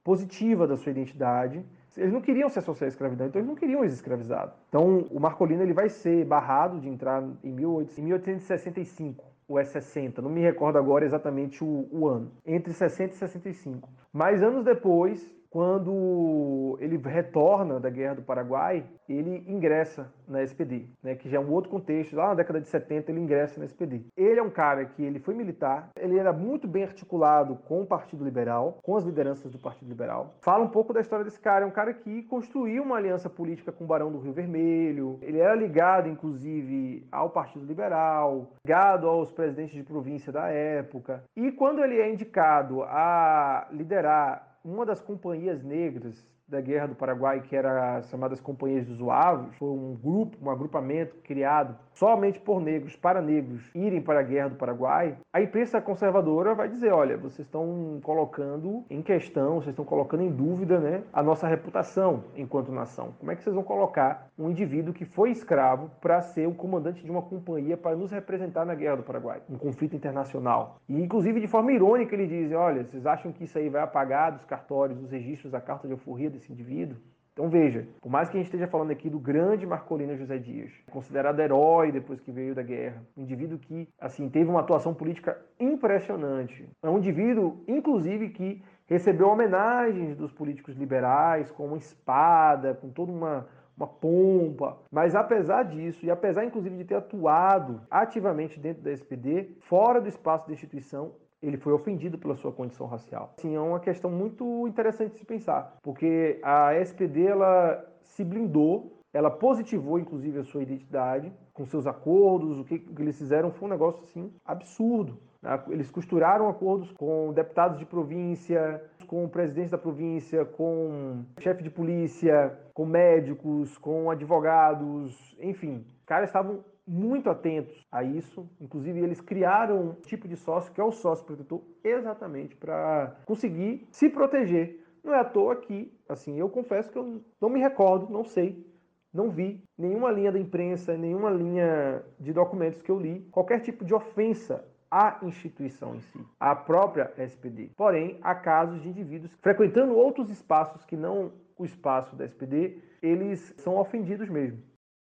positiva da sua identidade. Eles não queriam se associar à escravidão, então eles não queriam os escravizados. Então o Marcolino ele vai ser barrado de entrar em 1865 ou é 60, não me recordo agora exatamente o, o ano, entre 60 e 65. Mas anos depois, quando ele retorna da Guerra do Paraguai, ele ingressa na SPD, né, que já é um outro contexto. Lá na década de 70 ele ingressa na SPD. Ele é um cara que ele foi militar, ele era muito bem articulado com o Partido Liberal, com as lideranças do Partido Liberal. Fala um pouco da história desse cara, é um cara que construiu uma aliança política com o Barão do Rio Vermelho. Ele era ligado, inclusive, ao Partido Liberal, ligado aos presidentes de província da época. E quando ele é indicado a liderar uma das companhias negras da Guerra do Paraguai, que era as chamadas Companhias dos Zuavos, foi um grupo, um agrupamento criado somente por negros, para negros irem para a Guerra do Paraguai, a imprensa conservadora vai dizer, olha, vocês estão colocando em questão, vocês estão colocando em dúvida né, a nossa reputação enquanto nação. Como é que vocês vão colocar um indivíduo que foi escravo para ser o comandante de uma companhia para nos representar na Guerra do Paraguai, um conflito internacional? E, inclusive, de forma irônica, ele diz, olha, vocês acham que isso aí vai apagar dos cartórios, dos registros da carta de alforria desse indivíduo? Então veja, por mais que a gente esteja falando aqui do grande Marcolino José Dias, considerado herói depois que veio da guerra, um indivíduo que assim teve uma atuação política impressionante, é um indivíduo, inclusive, que recebeu homenagens dos políticos liberais com uma espada, com toda uma uma pompa. Mas apesar disso, e apesar inclusive de ter atuado ativamente dentro da SPD, fora do espaço da instituição, ele foi ofendido pela sua condição racial. Assim, é uma questão muito interessante de se pensar, porque a SPD ela se blindou, ela positivou inclusive a sua identidade com seus acordos, o que, o que eles fizeram foi um negócio assim absurdo. Né? Eles costuraram acordos com deputados de província, com o presidente da província, com chefe de polícia, com médicos, com advogados, enfim. Os caras estavam muito atentos a isso. Inclusive, eles criaram um tipo de sócio, que é o sócio protetor, exatamente para conseguir se proteger. Não é à toa que, assim, eu confesso que eu não me recordo, não sei, não vi nenhuma linha da imprensa, nenhuma linha de documentos que eu li, qualquer tipo de ofensa à instituição em si, à própria SPD. Porém, há casos de indivíduos frequentando outros espaços que não o espaço da SPD, eles são ofendidos mesmo.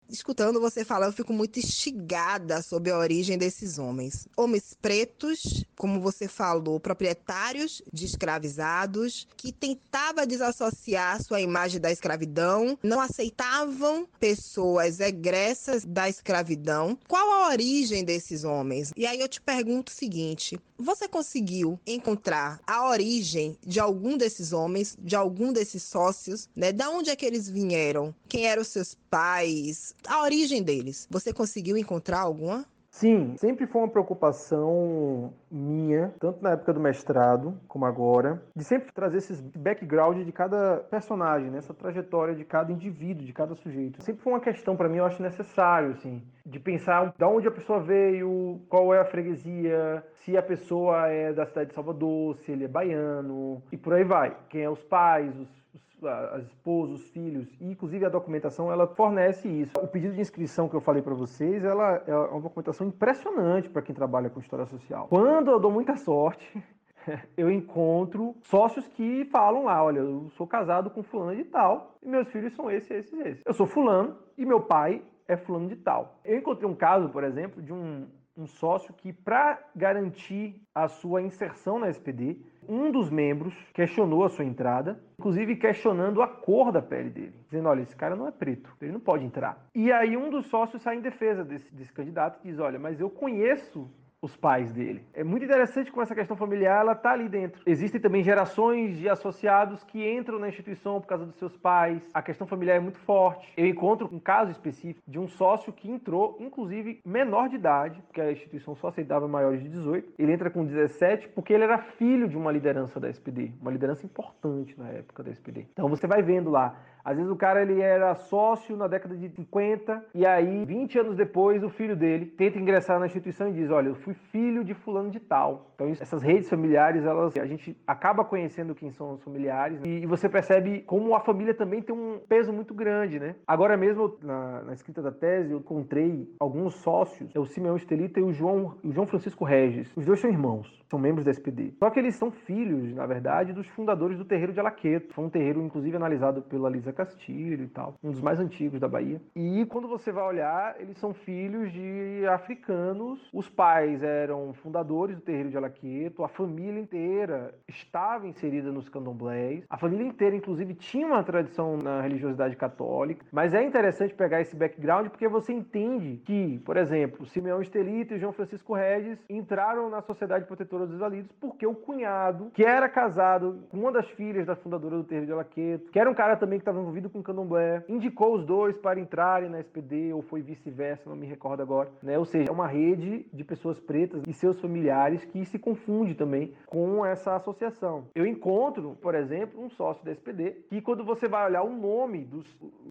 Escutando você falar, eu fico muito instigada sobre a origem desses homens. Homens pretos, como você falou, proprietários de escravizados, que tentavam desassociar sua imagem da escravidão, não aceitavam pessoas egressas da escravidão. Qual a origem desses homens? E aí eu te pergunto o seguinte: você conseguiu encontrar a origem de algum desses homens, de algum desses sócios, né? Da onde é que eles vieram? Quem eram seus pais? A origem deles. Você conseguiu encontrar alguma? Sim, sempre foi uma preocupação minha, tanto na época do mestrado como agora, de sempre trazer esses background de cada personagem, né? essa trajetória de cada indivíduo, de cada sujeito. Sempre foi uma questão para mim, eu acho necessário, assim, de pensar de onde a pessoa veio, qual é a freguesia, se a pessoa é da cidade de Salvador, se ele é baiano, e por aí vai. Quem é os pais, os as esposas, os filhos, e inclusive a documentação, ela fornece isso. O pedido de inscrição que eu falei para vocês, ela é uma documentação impressionante para quem trabalha com história social. Quando eu dou muita sorte, [laughs] eu encontro sócios que falam lá, olha, eu sou casado com fulano de tal, e meus filhos são esses, esses, esses. Eu sou fulano e meu pai é fulano de tal. Eu encontrei um caso, por exemplo, de um, um sócio que, para garantir a sua inserção na SPD, um dos membros questionou a sua entrada, inclusive questionando a cor da pele dele, dizendo: olha, esse cara não é preto, ele não pode entrar. E aí um dos sócios sai em defesa desse, desse candidato e diz: olha, mas eu conheço os pais dele. É muito interessante como essa questão familiar ela está ali dentro. Existem também gerações de associados que entram na instituição por causa dos seus pais. A questão familiar é muito forte. Eu encontro um caso específico de um sócio que entrou, inclusive menor de idade, porque a instituição só aceitava maiores de 18. Ele entra com 17 porque ele era filho de uma liderança da SPD, uma liderança importante na época da SPD. Então você vai vendo lá às vezes o cara ele era sócio na década de 50 e aí 20 anos depois o filho dele tenta ingressar na instituição e diz: "Olha, eu fui filho de fulano de tal". Então essas redes familiares, elas a gente acaba conhecendo quem são os familiares e, e você percebe como a família também tem um peso muito grande, né? Agora mesmo na, na escrita da tese eu encontrei alguns sócios, é o Simeão Estelita e o João, o João Francisco Regis. Os dois são irmãos, são membros da SPD. Só que eles são filhos, na verdade, dos fundadores do terreiro de Alaqueto. Foi um terreiro inclusive analisado pela Lisa Castilho e tal, um dos mais antigos da Bahia. E quando você vai olhar, eles são filhos de africanos. Os pais eram fundadores do terreiro de Alaqueto, a família inteira estava inserida nos candomblés. A família inteira, inclusive, tinha uma tradição na religiosidade católica. Mas é interessante pegar esse background porque você entende que, por exemplo, Simeão Estelito e João Francisco Regis entraram na Sociedade Protetora dos Desvalidos porque o cunhado, que era casado com uma das filhas da fundadora do terreiro de Alaqueto, que era um cara também que estava envolvido com candomblé, indicou os dois para entrarem na SPD, ou foi vice-versa, não me recordo agora, né? Ou seja, é uma rede de pessoas pretas e seus familiares que se confunde também com essa associação. Eu encontro, por exemplo, um sócio da SPD que quando você vai olhar o nome dos...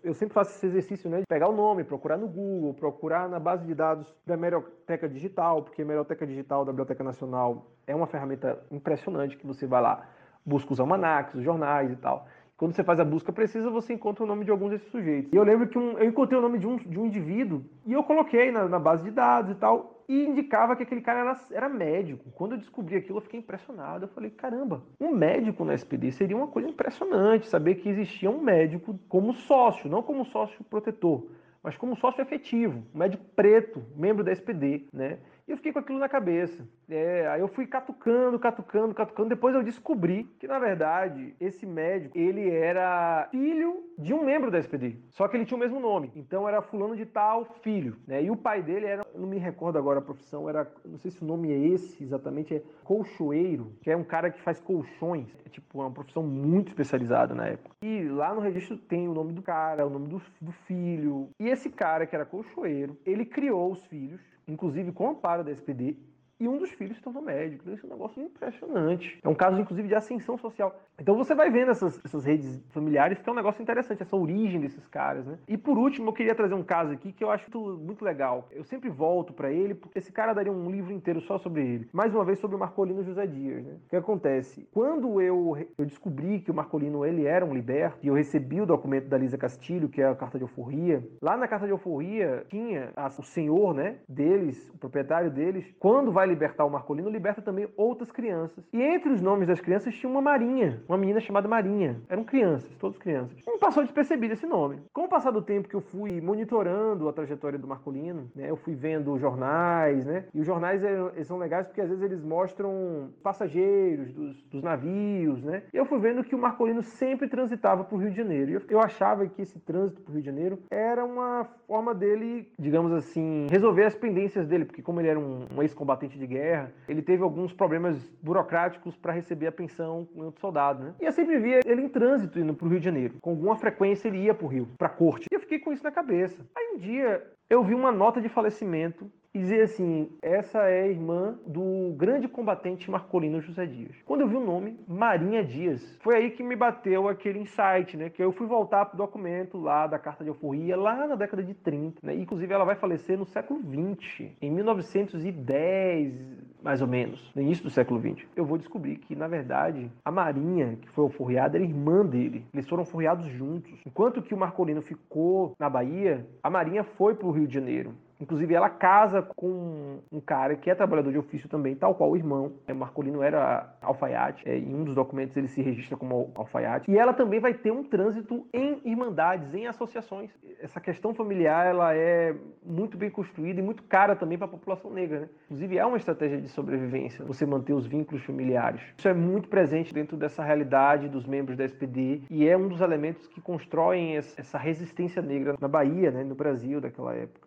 Eu sempre faço esse exercício, né? De pegar o nome, procurar no Google, procurar na base de dados da Hemeroteca Digital, porque a Hemeroteca Digital da Biblioteca Nacional é uma ferramenta impressionante que você vai lá, busca os almanacs, os jornais e tal. Quando você faz a busca precisa, você encontra o nome de alguns desses sujeitos. E eu lembro que um, eu encontrei o nome de um, de um indivíduo e eu coloquei na, na base de dados e tal, e indicava que aquele cara era, era, médico. Quando eu descobri aquilo, eu fiquei impressionado. Eu falei, caramba, um médico na SPD seria uma coisa impressionante, saber que existia um médico como sócio, não como sócio protetor, mas como sócio efetivo, um médico preto, membro da SPD, né? Eu fiquei com aquilo na cabeça. É, aí eu fui catucando, catucando, catucando. Depois eu descobri que, na verdade, esse médico, ele era filho de um membro da SPD. Só que ele tinha o mesmo nome. Então era fulano de tal filho. Né? E o pai dele era, não me recordo agora a profissão, era, não sei se o nome é esse exatamente, é colchoeiro, que é um cara que faz colchões. É tipo uma profissão muito especializada na época. E lá no registro tem o nome do cara, o nome do, do filho. E esse cara que era colchoeiro, ele criou os filhos inclusive com amparo da SPD, e um dos filhos se tornou médico. Isso é um negócio impressionante. É um caso, inclusive, de ascensão social. Então você vai vendo essas, essas redes familiares, que é um negócio interessante, essa origem desses caras, né? E por último, eu queria trazer um caso aqui que eu acho muito legal. Eu sempre volto para ele, porque esse cara daria um livro inteiro só sobre ele. Mais uma vez sobre o Marcolino José Dias, né? O que acontece? Quando eu, eu descobri que o Marcolino ele era um liberto, e eu recebi o documento da Lisa Castilho, que é a carta de alforria, lá na carta de alforria tinha a, o senhor, né, deles, o proprietário deles, quando vai libertar o Marcolino, liberta também outras crianças. E entre os nomes das crianças tinha uma Marinha, uma menina chamada Marinha. Eram crianças, todas crianças. Não passou despercebido esse nome. Com o passar do tempo que eu fui monitorando a trajetória do Marcolino, né, eu fui vendo jornais, né, e os jornais eles são legais porque às vezes eles mostram passageiros dos, dos navios, né, e eu fui vendo que o Marcolino sempre transitava para o Rio de Janeiro. E eu, eu achava que esse trânsito para o Rio de Janeiro era uma forma dele, digamos assim, resolver as pendências dele, porque como ele era um, um ex-combatente de guerra, ele teve alguns problemas burocráticos para receber a pensão soldado, né? E eu sempre via ele em trânsito indo pro Rio de Janeiro. Com alguma frequência ele ia pro Rio, pra corte. E eu fiquei com isso na cabeça. Aí um dia eu vi uma nota de falecimento e dizer assim: essa é a irmã do grande combatente Marcolino José Dias. Quando eu vi o nome, Marinha Dias, foi aí que me bateu aquele insight, né? Que eu fui voltar pro documento lá da carta de alforria, lá na década de 30, né? Inclusive ela vai falecer no século 20, em 1910, mais ou menos, no início do século 20. Eu vou descobrir que, na verdade, a Marinha, que foi alforriada, era irmã dele. Eles foram alforriados juntos. Enquanto que o Marcolino ficou na Bahia, a Marinha foi pro Rio de Janeiro. Inclusive, ela casa com um cara que é trabalhador de ofício também, tal qual o irmão. É, Marcolino era alfaiate, é, em um dos documentos ele se registra como alfaiate. E ela também vai ter um trânsito em irmandades, em associações. Essa questão familiar ela é muito bem construída e muito cara também para a população negra. Né? Inclusive, é uma estratégia de sobrevivência, você manter os vínculos familiares. Isso é muito presente dentro dessa realidade dos membros da SPD e é um dos elementos que constroem essa resistência negra na Bahia, né, no Brasil daquela época.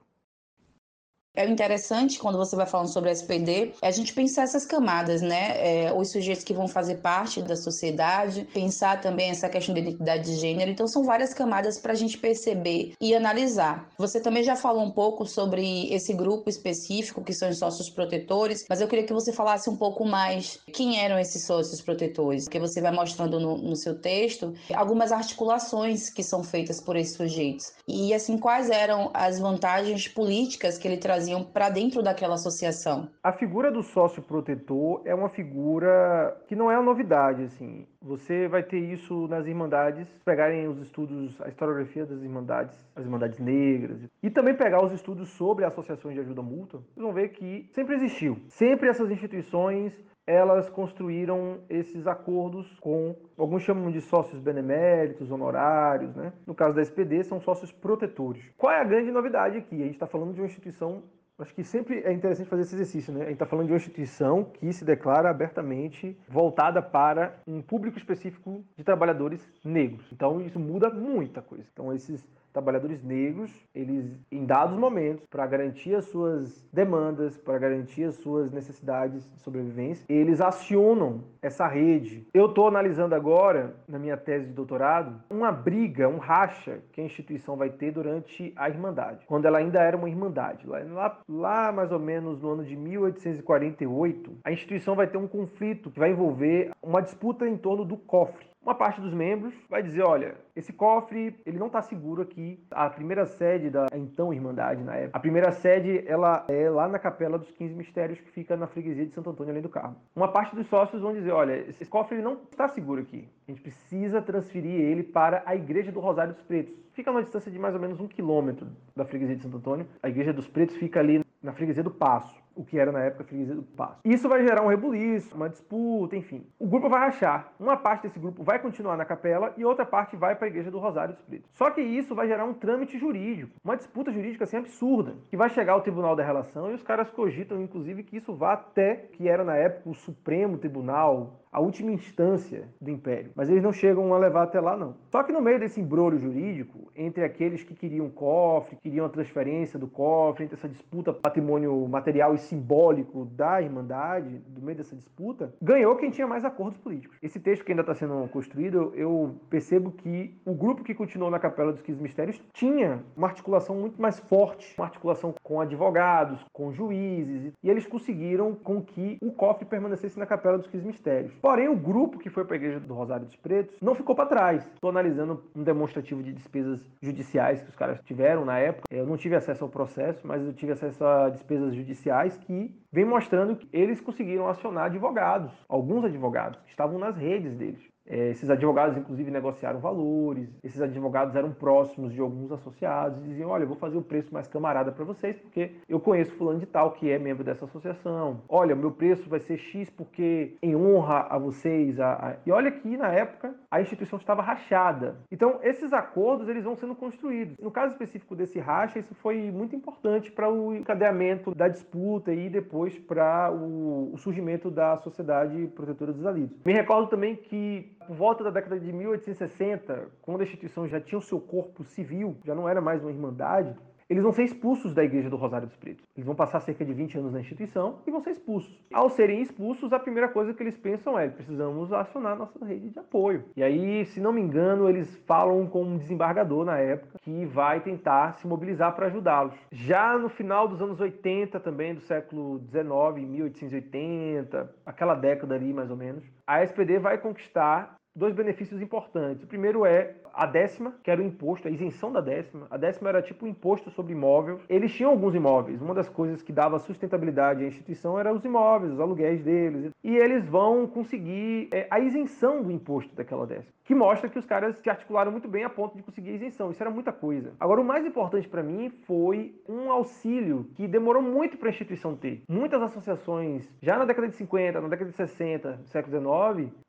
É interessante quando você vai falando sobre SPD, é a gente pensar essas camadas, né? É, os sujeitos que vão fazer parte da sociedade, pensar também essa questão de identidade de gênero. Então, são várias camadas para a gente perceber e analisar. Você também já falou um pouco sobre esse grupo específico, que são os sócios protetores, mas eu queria que você falasse um pouco mais quem eram esses sócios protetores, porque você vai mostrando no, no seu texto algumas articulações que são feitas por esses sujeitos. E, assim, quais eram as vantagens políticas que ele trazia traziam para dentro daquela associação? A figura do sócio protetor é uma figura que não é uma novidade, assim. Você vai ter isso nas irmandades, pegarem os estudos, a historiografia das irmandades, as irmandades negras, e também pegar os estudos sobre associações de ajuda mútua, vocês vão ver que sempre existiu. Sempre essas instituições elas construíram esses acordos com, alguns chamam de sócios beneméritos, honorários, né? No caso da SPD, são sócios protetores. Qual é a grande novidade aqui? A gente está falando de uma instituição Acho que sempre é interessante fazer esse exercício, né? A gente está falando de uma instituição que se declara abertamente voltada para um público específico de trabalhadores negros. Então, isso muda muita coisa. Então, esses trabalhadores negros, eles, em dados momentos, para garantir as suas demandas, para garantir as suas necessidades de sobrevivência, eles acionam essa rede. Eu estou analisando agora, na minha tese de doutorado, uma briga, um racha que a instituição vai ter durante a Irmandade, quando ela ainda era uma Irmandade. Lá, lá mais ou menos no ano de 1848, a instituição vai ter um conflito que vai envolver uma disputa em torno do cofre. Uma parte dos membros vai dizer, olha, esse cofre, ele não está seguro aqui. A primeira sede da então Irmandade, na época, a primeira sede, ela é lá na Capela dos 15 Mistérios, que fica na freguesia de Santo Antônio, além do Carmo. Uma parte dos sócios vão dizer, olha, esse cofre não está seguro aqui. A gente precisa transferir ele para a Igreja do Rosário dos Pretos. Fica a uma distância de mais ou menos um quilômetro da freguesia de Santo Antônio. A Igreja dos Pretos fica ali na freguesia do Passo o que era na época freguesia do Passo. Isso vai gerar um rebuliço, uma disputa, enfim. O grupo vai rachar. Uma parte desse grupo vai continuar na capela e outra parte vai para a igreja do Rosário dos Pretos. Só que isso vai gerar um trâmite jurídico, uma disputa jurídica assim absurda, que vai chegar ao Tribunal da Relação e os caras cogitam, inclusive, que isso vá até que era na época o Supremo Tribunal a última instância do império. Mas eles não chegam a levar até lá, não. Só que no meio desse embrulho jurídico, entre aqueles que queriam cofre, queriam a transferência do cofre, entre essa disputa patrimônio material e simbólico da Irmandade, do meio dessa disputa, ganhou quem tinha mais acordos políticos. Esse texto que ainda está sendo construído, eu percebo que o grupo que continuou na Capela dos Quinze Mistérios tinha uma articulação muito mais forte, uma articulação com advogados, com juízes, e eles conseguiram com que o cofre permanecesse na Capela dos Quinze Mistérios. Porém, o grupo que foi para a Igreja do Rosário dos Pretos não ficou para trás. Estou analisando um demonstrativo de despesas judiciais que os caras tiveram na época. Eu não tive acesso ao processo, mas eu tive acesso a despesas judiciais que vem mostrando que eles conseguiram acionar advogados, alguns advogados que estavam nas redes deles. É, esses advogados, inclusive, negociaram valores. Esses advogados eram próximos de alguns associados e diziam: Olha, eu vou fazer o preço mais camarada para vocês porque eu conheço Fulano de Tal que é membro dessa associação. Olha, meu preço vai ser X porque, em honra a vocês. A, a... E olha que, na época, a instituição estava rachada. Então, esses acordos eles vão sendo construídos. No caso específico desse racha, isso foi muito importante para o encadeamento da disputa e depois para o, o surgimento da Sociedade Protetora dos Alidos. Me recordo também que por volta da década de 1860, quando a instituição já tinha o seu corpo civil, já não era mais uma irmandade, eles vão ser expulsos da Igreja do Rosário dos Pretos. Eles vão passar cerca de 20 anos na instituição e vão ser expulsos. Ao serem expulsos, a primeira coisa que eles pensam é: precisamos acionar nossa rede de apoio. E aí, se não me engano, eles falam com um desembargador na época que vai tentar se mobilizar para ajudá-los. Já no final dos anos 80, também do século 19, 1880, aquela década ali mais ou menos, a SPD vai conquistar dois benefícios importantes. O primeiro é a décima, que era o imposto, a isenção da décima. A décima era tipo um imposto sobre imóvel. Eles tinham alguns imóveis. Uma das coisas que dava sustentabilidade à instituição era os imóveis, os aluguéis deles. E eles vão conseguir é, a isenção do imposto daquela décima. Que mostra que os caras se articularam muito bem a ponto de conseguir isenção. Isso era muita coisa. Agora, o mais importante para mim foi um auxílio que demorou muito para a instituição ter. Muitas associações, já na década de 50, na década de 60, século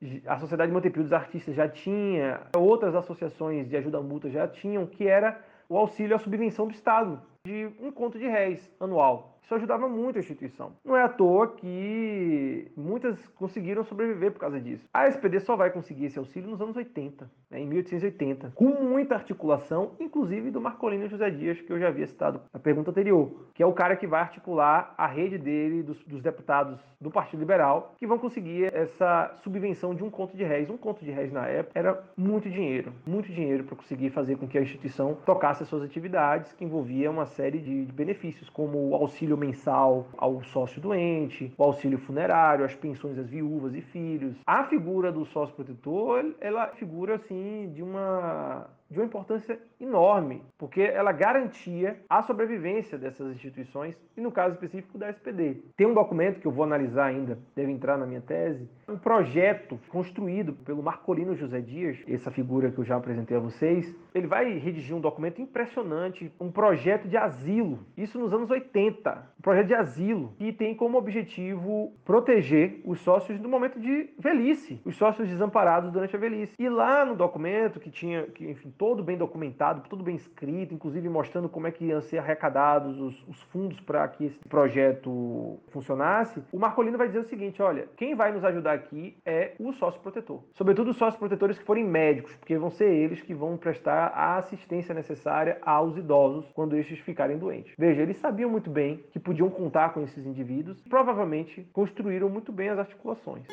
XIX, a Sociedade Montepio dos Artistas já tinha, outras associações associações de ajuda mútua já tinham, que era o auxílio à subvenção do Estado, de um conto de réis anual. Isso ajudava muito a instituição. Não é à toa que muitas conseguiram sobreviver por causa disso. A SPD só vai conseguir esse auxílio nos anos 80, né, em 1880, com muita articulação, inclusive do Marcolino José Dias, que eu já havia citado na pergunta anterior, que é o cara que vai articular a rede dele, dos, dos deputados do Partido Liberal, que vão conseguir essa subvenção de um conto de réis. Um conto de réis na época era muito dinheiro, muito dinheiro para conseguir fazer com que a instituição tocasse as suas atividades, que envolvia uma série de, de benefícios, como o auxílio mensal ao sócio doente, o auxílio funerário, as pensões às viúvas e filhos. A figura do sócio protetor, ela figura assim de uma de uma importância enorme, porque ela garantia a sobrevivência dessas instituições e no caso específico da SPD. Tem um documento que eu vou analisar ainda, deve entrar na minha tese, um projeto construído pelo Marcolino José Dias, essa figura que eu já apresentei a vocês. Ele vai redigir um documento impressionante, um projeto de asilo, isso nos anos 80, um projeto de asilo que tem como objetivo proteger os sócios no momento de velhice, os sócios desamparados durante a velhice. E lá no documento que tinha, que enfim, todo bem documentado, tudo bem escrito, inclusive mostrando como é que iam ser arrecadados os, os fundos para que esse projeto funcionasse, o Marcolino vai dizer o seguinte: olha, quem vai nos ajudar aqui é o sócio protetor. Sobretudo os sócios protetores que forem médicos, porque vão ser eles que vão prestar a assistência necessária aos idosos quando estes ficarem doentes. Veja, eles sabiam muito bem que podiam contar com esses indivíduos, provavelmente construíram muito bem as articulações.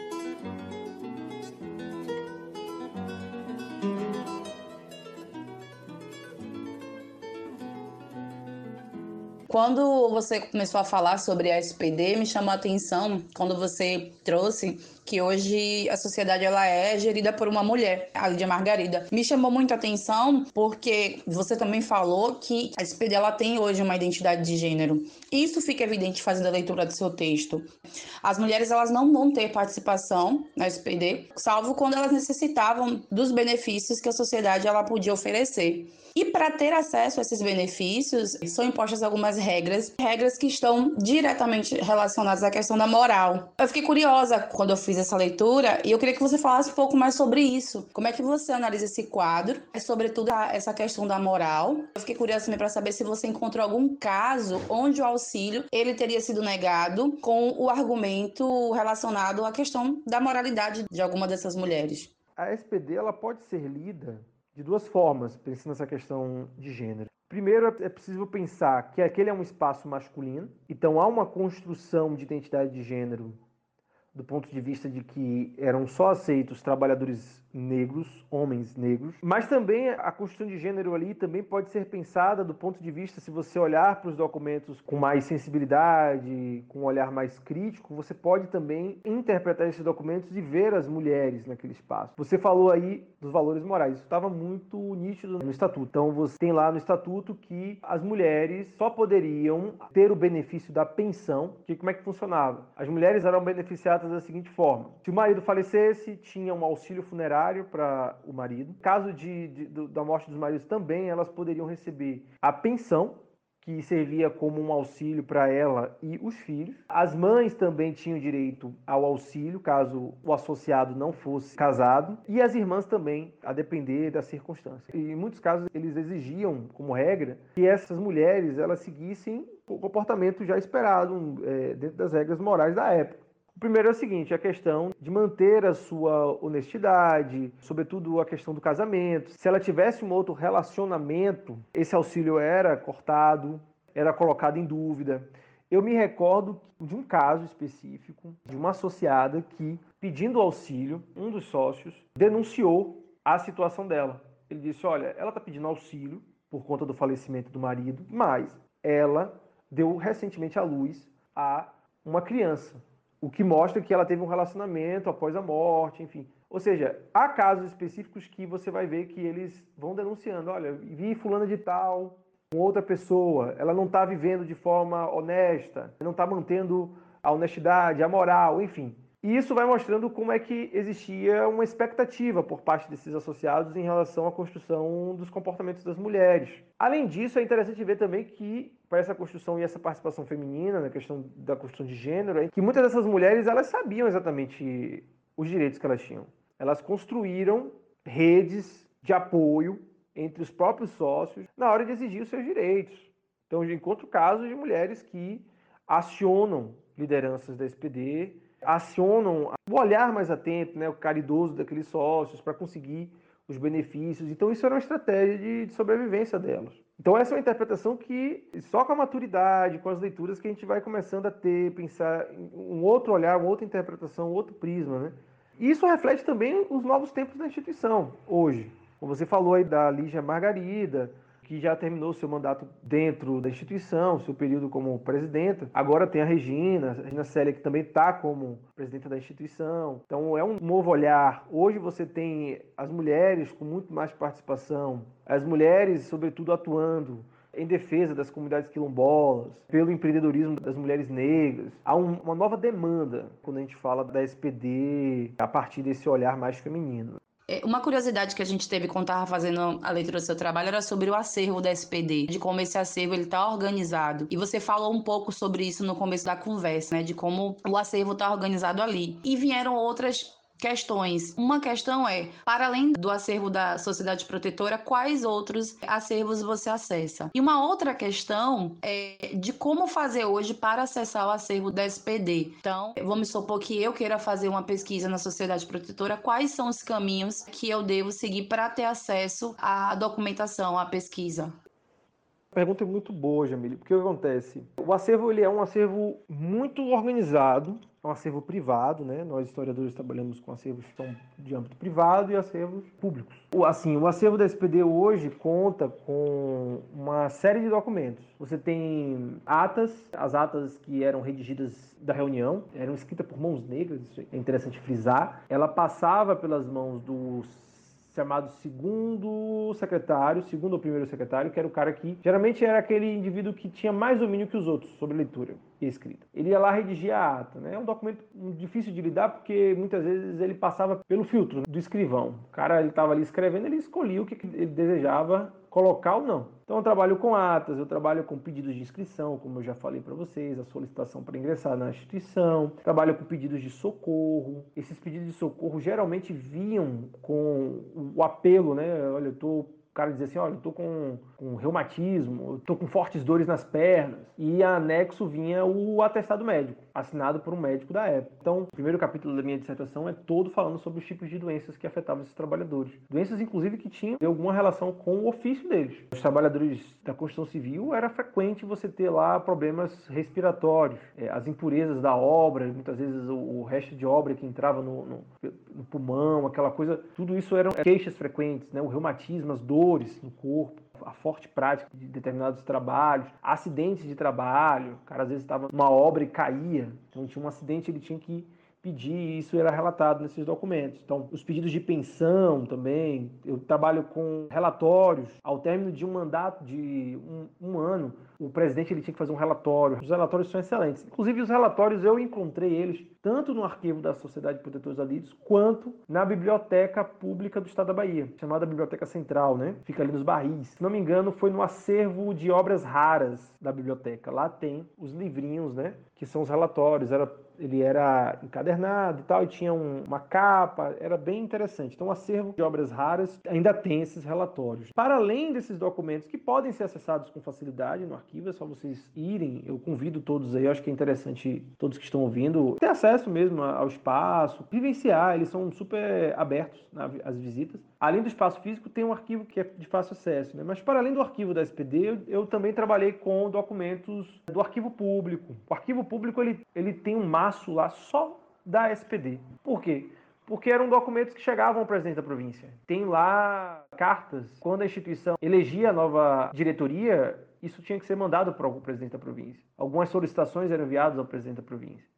Quando você começou a falar sobre a SPD, me chamou a atenção quando você trouxe que hoje a sociedade ela é gerida por uma mulher, a Lídia Margarida. Me chamou muito a atenção porque você também falou que a SPD ela tem hoje uma identidade de gênero. Isso fica evidente fazendo a leitura do seu texto. As mulheres elas não vão ter participação na SPD, salvo quando elas necessitavam dos benefícios que a sociedade ela podia oferecer. E para ter acesso a esses benefícios, são impostas algumas regras, regras que estão diretamente relacionadas à questão da moral. Eu fiquei curiosa quando eu fiz essa leitura e eu queria que você falasse um pouco mais sobre isso. Como é que você analisa esse quadro, e sobretudo essa questão da moral? Eu fiquei curiosa também para saber se você encontrou algum caso onde o auxílio ele teria sido negado com o argumento relacionado à questão da moralidade de alguma dessas mulheres. A SPD ela pode ser lida de duas formas, pensando nessa questão de gênero. Primeiro, é preciso pensar que aquele é um espaço masculino, então há uma construção de identidade de gênero do ponto de vista de que eram só aceitos trabalhadores negros, homens negros, mas também a construção de gênero ali também pode ser pensada do ponto de vista, se você olhar para os documentos com mais sensibilidade, com um olhar mais crítico, você pode também interpretar esses documentos e ver as mulheres naquele espaço. Você falou aí dos valores morais, isso estava muito nítido no estatuto. Então você tem lá no estatuto que as mulheres só poderiam ter o benefício da pensão, que como é que funcionava? As mulheres eram beneficiadas da seguinte forma: se o marido falecesse, tinha um auxílio funerário para o marido. Caso de, de, da morte dos maridos também, elas poderiam receber a pensão, que servia como um auxílio para ela e os filhos. As mães também tinham direito ao auxílio, caso o associado não fosse casado, e as irmãs também, a depender da circunstância. E em muitos casos eles exigiam, como regra, que essas mulheres elas seguissem o comportamento já esperado é, dentro das regras morais da época primeiro é o seguinte, a questão de manter a sua honestidade, sobretudo a questão do casamento. Se ela tivesse um outro relacionamento, esse auxílio era cortado, era colocado em dúvida. Eu me recordo de um caso específico de uma associada que, pedindo auxílio, um dos sócios denunciou a situação dela. Ele disse: Olha, ela está pedindo auxílio por conta do falecimento do marido, mas ela deu recentemente à luz a uma criança o que mostra que ela teve um relacionamento após a morte, enfim. Ou seja, há casos específicos que você vai ver que eles vão denunciando, olha, vi fulana de tal com outra pessoa, ela não está vivendo de forma honesta, não está mantendo a honestidade, a moral, enfim. E isso vai mostrando como é que existia uma expectativa por parte desses associados em relação à construção dos comportamentos das mulheres. Além disso, é interessante ver também que para essa construção e essa participação feminina na questão da construção de gênero, que muitas dessas mulheres elas sabiam exatamente os direitos que elas tinham. Elas construíram redes de apoio entre os próprios sócios na hora de exigir os seus direitos. Então, eu encontro casos de mulheres que acionam lideranças da SPD acionam o olhar mais atento, né, o caridoso daqueles sócios para conseguir os benefícios. Então isso era uma estratégia de, de, sobrevivência delas. Então essa é uma interpretação que só com a maturidade, com as leituras que a gente vai começando a ter, pensar um outro olhar, uma outra interpretação, um outro prisma, né? E isso reflete também os novos tempos da instituição hoje. Como você falou aí da Lígia Margarida, que já terminou seu mandato dentro da instituição, seu período como presidenta. Agora tem a Regina, a Regina Célia, que também está como presidenta da instituição. Então é um novo olhar. Hoje você tem as mulheres com muito mais participação, as mulheres, sobretudo, atuando em defesa das comunidades quilombolas, pelo empreendedorismo das mulheres negras. Há um, uma nova demanda quando a gente fala da SPD a partir desse olhar mais feminino. É, uma curiosidade que a gente teve quando estava fazendo a leitura do seu trabalho era sobre o acervo da SPD, de como esse acervo ele está organizado. E você falou um pouco sobre isso no começo da conversa, né, de como o acervo está organizado ali. E vieram outras questões. Uma questão é, para além do acervo da Sociedade Protetora, quais outros acervos você acessa? E uma outra questão é de como fazer hoje para acessar o acervo da SPD. Então, vamos supor que eu queira fazer uma pesquisa na Sociedade Protetora, quais são os caminhos que eu devo seguir para ter acesso à documentação, à pesquisa? Pergunta muito boa, Jamile, porque o que acontece? O acervo ele é um acervo muito organizado, um acervo privado, né? Nós historiadores trabalhamos com acervos que são de âmbito privado e acervos públicos. O, assim, o acervo da SPD hoje conta com uma série de documentos. Você tem atas, as atas que eram redigidas da reunião, eram escritas por mãos negras, é interessante frisar. Ela passava pelas mãos dos chamado segundo secretário, segundo ou primeiro secretário, que era o cara que geralmente era aquele indivíduo que tinha mais domínio que os outros sobre leitura e escrita. Ele ia lá redigir a ata, né? É um documento difícil de lidar porque muitas vezes ele passava pelo filtro do escrivão. O cara ele estava ali escrevendo, ele escolhia o que ele desejava colocar ou não. Então eu trabalho com atas, eu trabalho com pedidos de inscrição, como eu já falei para vocês, a solicitação para ingressar na instituição, trabalho com pedidos de socorro. Esses pedidos de socorro geralmente vinham com o apelo, né? Olha, eu estou o cara dizia assim, olha, eu tô com, com reumatismo, eu tô com fortes dores nas pernas. E anexo vinha o atestado médico, assinado por um médico da época. Então, o primeiro capítulo da minha dissertação é todo falando sobre os tipos de doenças que afetavam esses trabalhadores. Doenças, inclusive, que tinham alguma relação com o ofício deles. Os trabalhadores da construção civil, era frequente você ter lá problemas respiratórios, é, as impurezas da obra, muitas vezes o, resto de obra que entrava no, no, no pulmão, aquela coisa, tudo isso eram queixas frequentes, né? O reumatismo, as dores no corpo, a forte prática de determinados trabalhos, acidentes de trabalho, o cara às vezes estava numa obra e caía, então tinha um acidente, ele tinha que pedir e isso era relatado nesses documentos. Então, os pedidos de pensão também, eu trabalho com relatórios. Ao término de um mandato de um, um, ano, o presidente ele tinha que fazer um relatório. Os relatórios são excelentes. Inclusive, os relatórios eu encontrei eles tanto no arquivo da Sociedade de Protetores Alidos, quanto na Biblioteca Pública do Estado da Bahia, chamada Biblioteca Central, né? Fica ali nos barris. Se não me engano, foi no acervo de obras raras da biblioteca. Lá tem os livrinhos, né? Que são os relatórios. Era ele era encadernado e tal, e tinha um, uma capa, era bem interessante. Então, o acervo de obras raras ainda tem esses relatórios. Para além desses documentos que podem ser acessados com facilidade no arquivo, é só vocês irem. Eu convido todos aí, acho que é interessante, todos que estão ouvindo, ter acesso mesmo ao espaço, vivenciar, eles são super abertos às visitas. Além do espaço físico, tem um arquivo que é de fácil acesso, né? Mas para além do arquivo da SPD, eu, eu também trabalhei com documentos do arquivo público. O arquivo público ele, ele tem um maço lá só da SPD. Por quê? Porque eram documentos que chegavam ao presidente da província. Tem lá cartas. Quando a instituição elegia a nova diretoria, isso tinha que ser mandado para o presidente da província. Algumas solicitações eram enviadas ao presidente da província.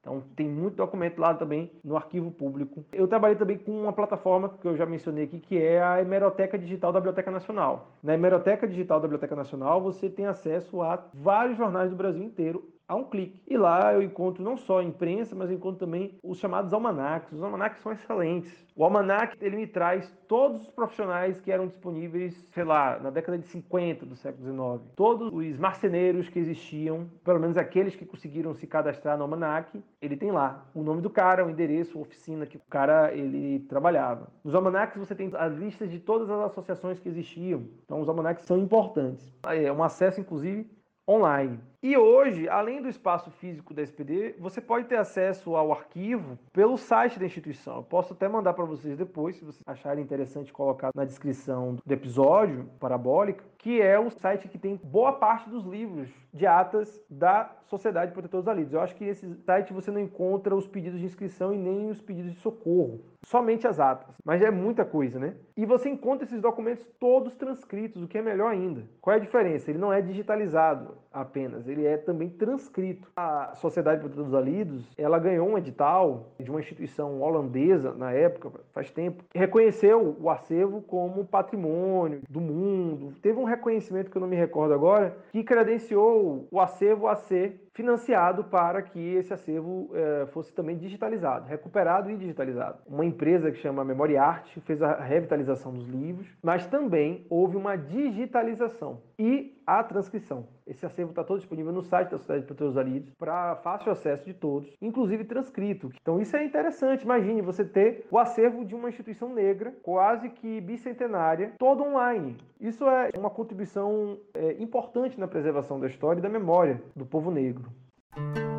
Então tem muito documento lá também no arquivo público. Eu trabalhei também com uma plataforma que eu já mencionei aqui, que é a Hemeroteca Digital da Biblioteca Nacional. Na Hemeroteca Digital da Biblioteca Nacional você tem acesso a vários jornais do Brasil inteiro a um clique. E lá eu encontro não só a imprensa, mas eu encontro também os chamados almanacs. Os almanacs são excelentes. O almanac ele me traz todos os profissionais que eram disponíveis, sei lá, na década de 50 do século XIX. Todos os marceneiros que existiam, pelo menos aqueles que conseguiram se cadastrar no almanac, ele tem lá o nome do cara, o endereço, a oficina que o cara ele trabalhava. Nos almanacs você tem as listas de todas as associações que existiam. Então os almanacs são importantes. É um acesso inclusive online. E hoje, além do espaço físico da SPD, você pode ter acesso ao arquivo pelo site da instituição. Eu posso até mandar para vocês depois, se vocês acharem interessante colocar na descrição do episódio Parabólica, que é um site que tem boa parte dos livros de atas da Sociedade Protetora dos Alidos. Eu acho que nesse site você não encontra os pedidos de inscrição e nem os pedidos de socorro, somente as atas. Mas é muita coisa, né? E você encontra esses documentos todos transcritos, o que é melhor ainda. Qual é a diferença? Ele não é digitalizado apenas ele é também transcrito. A Sociedade Protetora dos Alidos, ela ganhou um edital de uma instituição holandesa na época, faz tempo, que reconheceu o acervo como patrimônio do mundo. Teve um reconhecimento que eu não me recordo agora, que credenciou o acervo a ser financiado para que esse acervo eh, fosse também digitalizado, recuperado e digitalizado. Uma empresa que chama Memory Art fez a revitalização dos livros, mas também houve uma digitalização e a transcrição. Esse acervo está todo disponível no site da Sociedade de Protetores Alidos para fácil acesso de todos, inclusive transcrito. Então isso é interessante. Imagine você ter o acervo de uma instituição negra, quase que bicentenária, todo online. Isso é uma contribuição é, importante na preservação da história e da memória do povo negro. Seu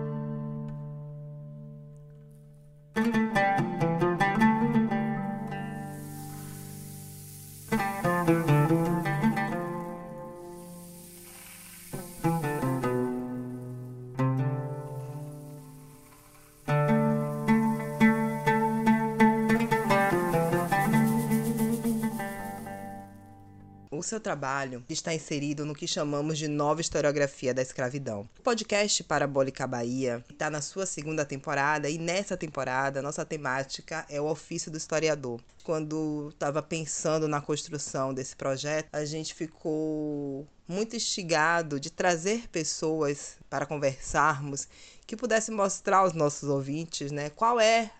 trabalho está inserido no que chamamos de nova historiografia da escravidão. O podcast Parabólica Bahia está na sua segunda temporada e nessa temporada nossa temática é o ofício do historiador. Quando estava pensando na construção desse projeto, a gente ficou muito instigado de trazer pessoas para conversarmos que pudessem mostrar aos nossos ouvintes né, qual é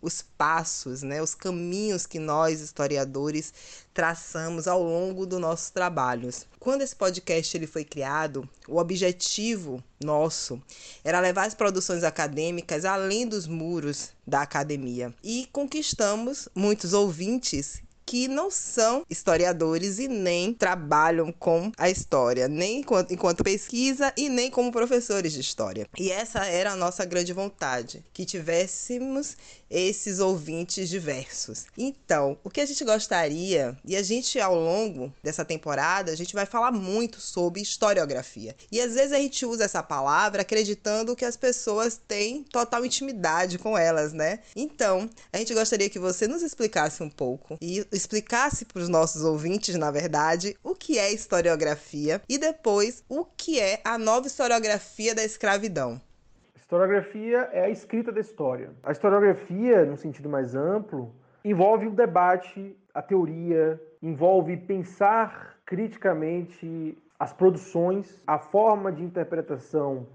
os passos, né, os caminhos que nós historiadores traçamos ao longo dos nossos trabalhos. Quando esse podcast ele foi criado, o objetivo nosso era levar as produções acadêmicas além dos muros da academia e conquistamos muitos ouvintes que não são historiadores e nem trabalham com a história, nem enquanto, enquanto pesquisa e nem como professores de história. E essa era a nossa grande vontade, que tivéssemos esses ouvintes diversos. Então, o que a gente gostaria, e a gente ao longo dessa temporada, a gente vai falar muito sobre historiografia. E às vezes a gente usa essa palavra acreditando que as pessoas têm total intimidade com elas, né? Então, a gente gostaria que você nos explicasse um pouco e explicasse para os nossos ouvintes, na verdade, o que é historiografia e depois o que é a nova historiografia da escravidão. Historiografia é a escrita da história. A historiografia, no sentido mais amplo, envolve o debate, a teoria, envolve pensar criticamente as produções, a forma de interpretação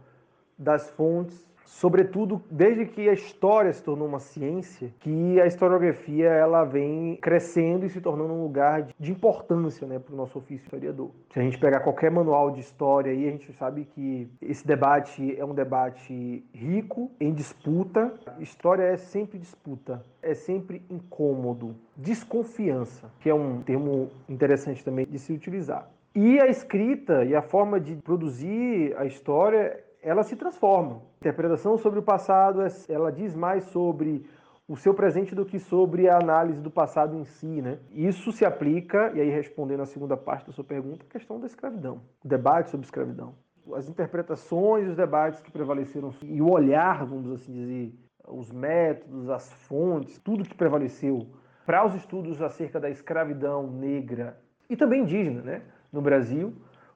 das fontes, sobretudo desde que a história se tornou uma ciência, que a historiografia ela vem crescendo e se tornando um lugar de importância né, para o nosso ofício historiador. Se a gente pegar qualquer manual de história aí, a gente sabe que esse debate é um debate rico, em disputa. História é sempre disputa, é sempre incômodo. Desconfiança, que é um termo interessante também de se utilizar. E a escrita e a forma de produzir a história ela se transforma. A interpretação sobre o passado, é, ela diz mais sobre o seu presente do que sobre a análise do passado em si, né? Isso se aplica, e aí respondendo a segunda parte da sua pergunta, a questão da escravidão, o debate sobre escravidão. As interpretações, os debates que prevaleceram e o olhar, vamos assim dizer, os métodos, as fontes, tudo que prevaleceu para os estudos acerca da escravidão negra e também indígena, né, no Brasil,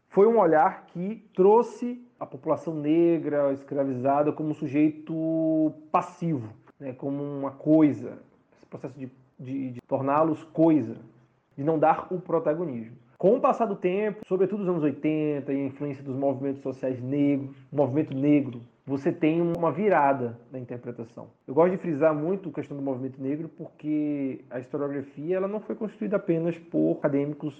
foi um olhar que trouxe a população negra escravizada como um sujeito passivo, né, como uma coisa, esse processo de, de, de torná-los coisa, de não dar o protagonismo. Com o passar do tempo, sobretudo nos anos 80 e a influência dos movimentos sociais negros, movimento negro você tem uma virada na interpretação. Eu gosto de frisar muito a questão do movimento negro porque a historiografia ela não foi construída apenas por acadêmicos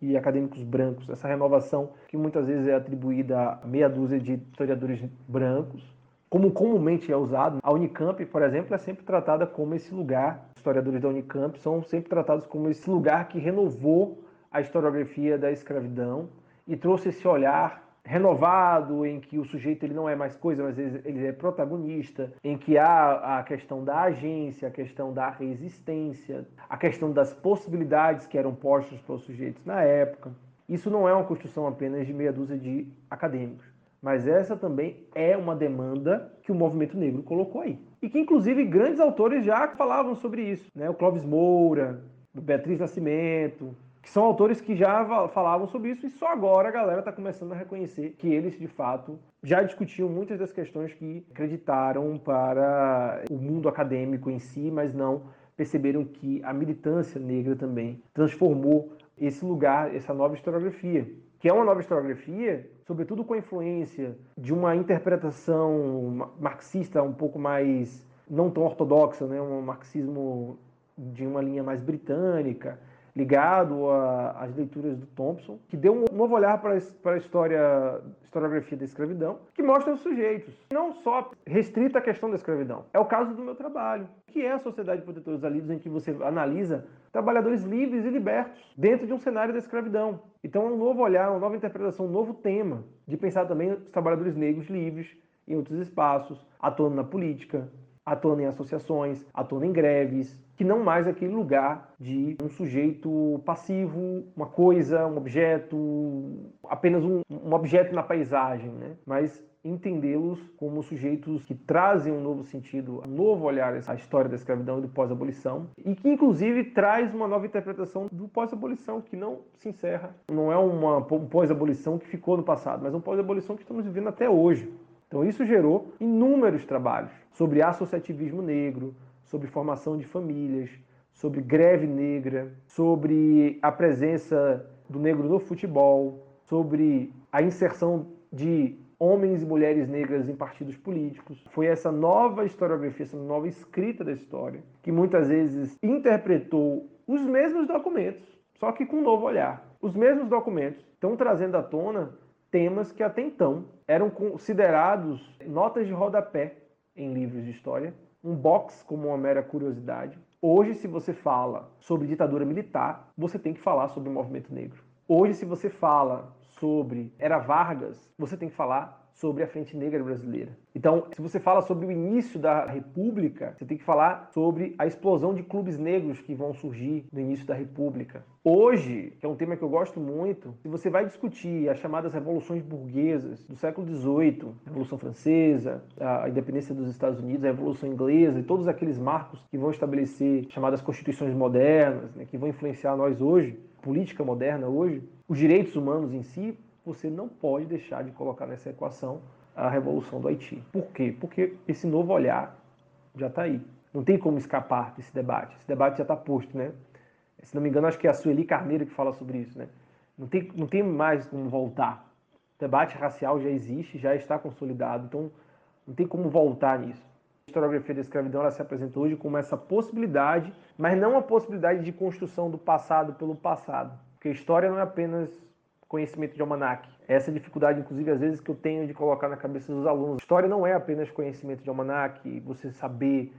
e acadêmicos brancos. Essa renovação que muitas vezes é atribuída a meia dúzia de historiadores brancos, como comumente é usado. A Unicamp, por exemplo, é sempre tratada como esse lugar. Os historiadores da Unicamp são sempre tratados como esse lugar que renovou a historiografia da escravidão e trouxe esse olhar renovado, em que o sujeito ele não é mais coisa, mas ele é protagonista, em que há a questão da agência, a questão da resistência, a questão das possibilidades que eram postas para os sujeitos na época. Isso não é uma construção apenas de meia dúzia de acadêmicos, mas essa também é uma demanda que o movimento negro colocou aí. E que, inclusive, grandes autores já falavam sobre isso. Né? O Clóvis Moura, Beatriz Nascimento, que são autores que já falavam sobre isso e só agora a galera está começando a reconhecer que eles, de fato, já discutiam muitas das questões que acreditaram para o mundo acadêmico em si, mas não perceberam que a militância negra também transformou esse lugar, essa nova historiografia, que é uma nova historiografia, sobretudo com a influência de uma interpretação marxista um pouco mais não tão ortodoxa, né, um marxismo de uma linha mais britânica, ligado às leituras do Thompson, que deu um novo olhar para a história, historiografia da escravidão, que mostra os sujeitos. Não só restrita a questão da escravidão. É o caso do meu trabalho, que é a Sociedade de Protetores da Livres, em que você analisa trabalhadores livres e libertos dentro de um cenário da escravidão. Então é um novo olhar, uma nova interpretação, um novo tema de pensar também os trabalhadores negros livres em outros espaços, atuando na política, atuando em associações, atuando em greves, que não mais aquele lugar de um sujeito passivo, uma coisa, um objeto, apenas um, um objeto na paisagem, né? mas entendê-los como sujeitos que trazem um novo sentido, um novo olhar à história da escravidão e do pós-abolição, e que inclusive traz uma nova interpretação do pós-abolição, que não se encerra, não é uma um pós-abolição que ficou no passado, mas um pós-abolição que estamos vivendo até hoje. Então isso gerou inúmeros trabalhos sobre associativismo negro, sobre formação de famílias, sobre greve negra, sobre a presença do negro no futebol, sobre a inserção de homens e mulheres negras em partidos políticos. Foi essa nova historiografia, essa nova escrita da história, que muitas vezes interpretou os mesmos documentos, só que com um novo olhar. Os mesmos documentos estão trazendo à tona temas que até então eram considerados notas de rodapé em livros de história, um box como uma mera curiosidade. Hoje, se você fala sobre ditadura militar, você tem que falar sobre o movimento negro. Hoje, se você fala sobre Era Vargas, você tem que falar sobre a Frente Negra Brasileira. Então, se você fala sobre o início da República, você tem que falar sobre a explosão de clubes negros que vão surgir no início da República. Hoje, que é um tema que eu gosto muito, se você vai discutir as chamadas revoluções burguesas do século XVIII, a Revolução Francesa, a independência dos Estados Unidos, a Revolução Inglesa e todos aqueles marcos que vão estabelecer chamadas constituições modernas, né, que vão influenciar nós hoje, política moderna hoje, os direitos humanos em si, você não pode deixar de colocar nessa equação a revolução do Haiti. Por quê? Porque esse novo olhar já está aí. Não tem como escapar desse debate. Esse debate já está posto, né? Se não me engano, acho que é a Sueli Carneiro que fala sobre isso, né? Não tem, não tem mais como voltar. O debate racial já existe, já está consolidado. Então, Não tem como voltar nisso. A historiografia da escravidão ela se apresenta hoje como essa possibilidade, mas não a possibilidade de construção do passado pelo passado. Porque história não é apenas conhecimento de almanac. Essa dificuldade, inclusive, às vezes que eu tenho de colocar na cabeça dos alunos. História não é apenas conhecimento de almanac, você saber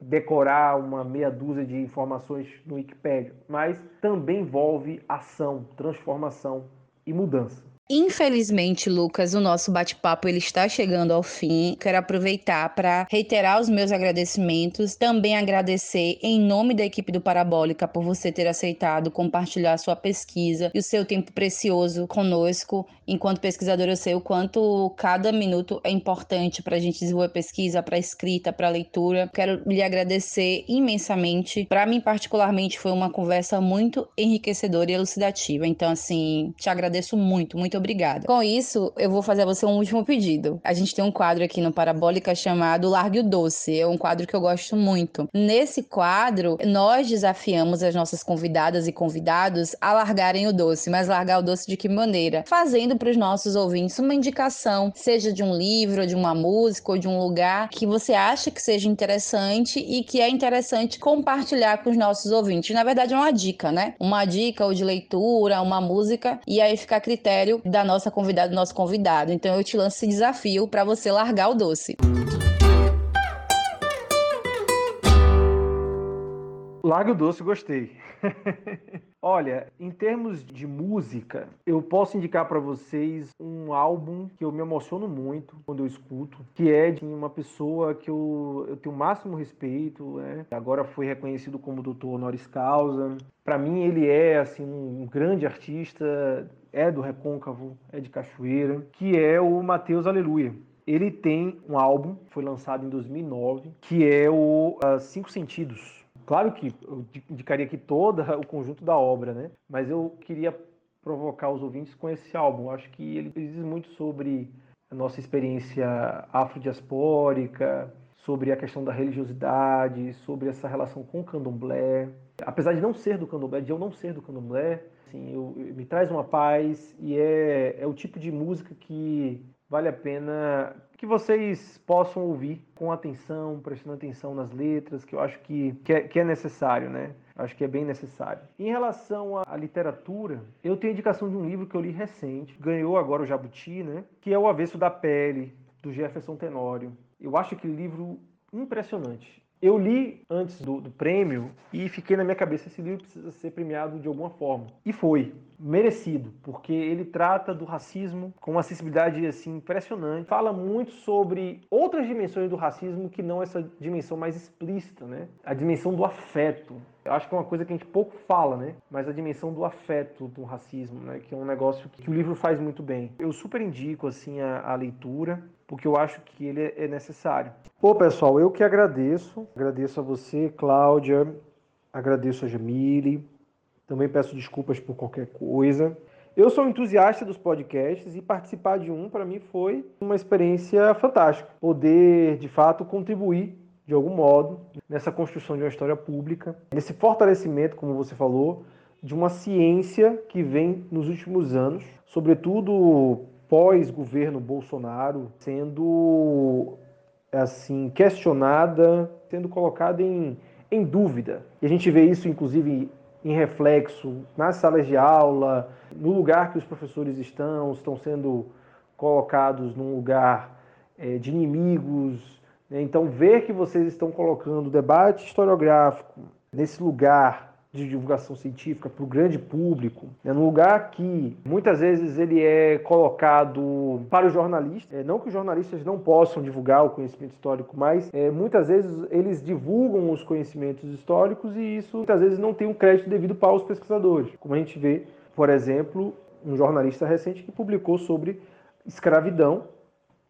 decorar uma meia dúzia de informações no Wikipedia, mas também envolve ação, transformação e mudança. Infelizmente, Lucas, o nosso bate-papo ele está chegando ao fim. Quero aproveitar para reiterar os meus agradecimentos, também agradecer em nome da equipe do Parabólica por você ter aceitado compartilhar sua pesquisa e o seu tempo precioso conosco. Enquanto pesquisador, eu sei o quanto cada minuto é importante para a gente desenvolver pesquisa, para escrita, para leitura. Quero lhe agradecer imensamente. Para mim, particularmente, foi uma conversa muito enriquecedora e elucidativa. Então, assim, te agradeço muito, muito obrigada. Com isso, eu vou fazer a você um último pedido. A gente tem um quadro aqui no Parabólica chamado Largue o Doce. É um quadro que eu gosto muito. Nesse quadro, nós desafiamos as nossas convidadas e convidados a largarem o doce. Mas largar o doce de que maneira? Fazendo para os nossos ouvintes uma indicação, seja de um livro, de uma música ou de um lugar que você acha que seja interessante e que é interessante compartilhar com os nossos ouvintes. Na verdade, é uma dica, né? Uma dica ou de leitura, uma música, e aí fica a critério da nossa convidada, do nosso convidado. Então eu te lanço esse desafio para você largar o doce. Larga o doce, gostei. [laughs] Olha, em termos de música, eu posso indicar para vocês um álbum que eu me emociono muito quando eu escuto, que é de uma pessoa que eu, eu tenho o máximo respeito, né? agora foi reconhecido como doutor honoris causa. Para mim, ele é assim um grande artista, é do Recôncavo, é de Cachoeira, que é o Mateus Aleluia. Ele tem um álbum, foi lançado em 2009, que é o uh, Cinco Sentidos Claro que eu indicaria aqui todo [laughs] o conjunto da obra, né? Mas eu queria provocar os ouvintes com esse álbum. Acho que ele diz muito sobre a nossa experiência afrodiaspórica, sobre a questão da religiosidade, sobre essa relação com o candomblé. Apesar de não ser do candomblé, de eu não ser do candomblé, assim, eu, me traz uma paz e é, é o tipo de música que vale a pena que vocês possam ouvir com atenção, prestando atenção nas letras, que eu acho que, que, é, que é necessário, né? Acho que é bem necessário. Em relação à literatura, eu tenho indicação de um livro que eu li recente, ganhou agora o Jabuti, né? Que é O Avesso da Pele, do Jefferson Tenório. Eu acho aquele livro impressionante. Eu li antes do, do, prêmio e fiquei na minha cabeça: esse livro precisa ser premiado de alguma forma. E foi. Merecido, porque ele trata do racismo com uma acessibilidade assim impressionante. Fala muito sobre outras dimensões do racismo que não essa dimensão mais explícita, né? A dimensão do afeto. Eu acho que é uma coisa que a gente pouco fala, né? Mas a dimensão do afeto do racismo, né? Que é um negócio que, que o livro faz muito bem. Eu super indico assim a, a leitura porque eu acho que ele é necessário. Pô, pessoal, eu que agradeço. Agradeço a você, Cláudia. Agradeço a Jamile. Também peço desculpas por qualquer coisa. Eu sou entusiasta dos podcasts e participar de um, para mim, foi uma experiência fantástica. Poder, de fato, contribuir de algum modo nessa construção de uma história pública, nesse fortalecimento, como você falou, de uma ciência que vem nos últimos anos, sobretudo pós-governo Bolsonaro sendo assim questionada, sendo colocada em, em dúvida. E a gente vê isso, inclusive, em reflexo nas salas de aula, no lugar que os professores estão, estão sendo colocados num lugar é, de inimigos. Né? Então, ver que vocês estão colocando o debate historiográfico nesse lugar de divulgação científica para o grande público, é num lugar que muitas vezes ele é colocado para os jornalistas, é, não que os jornalistas não possam divulgar o conhecimento histórico, mas é, muitas vezes eles divulgam os conhecimentos históricos e isso muitas vezes não tem um crédito devido para os pesquisadores, como a gente vê, por exemplo, um jornalista recente que publicou sobre escravidão,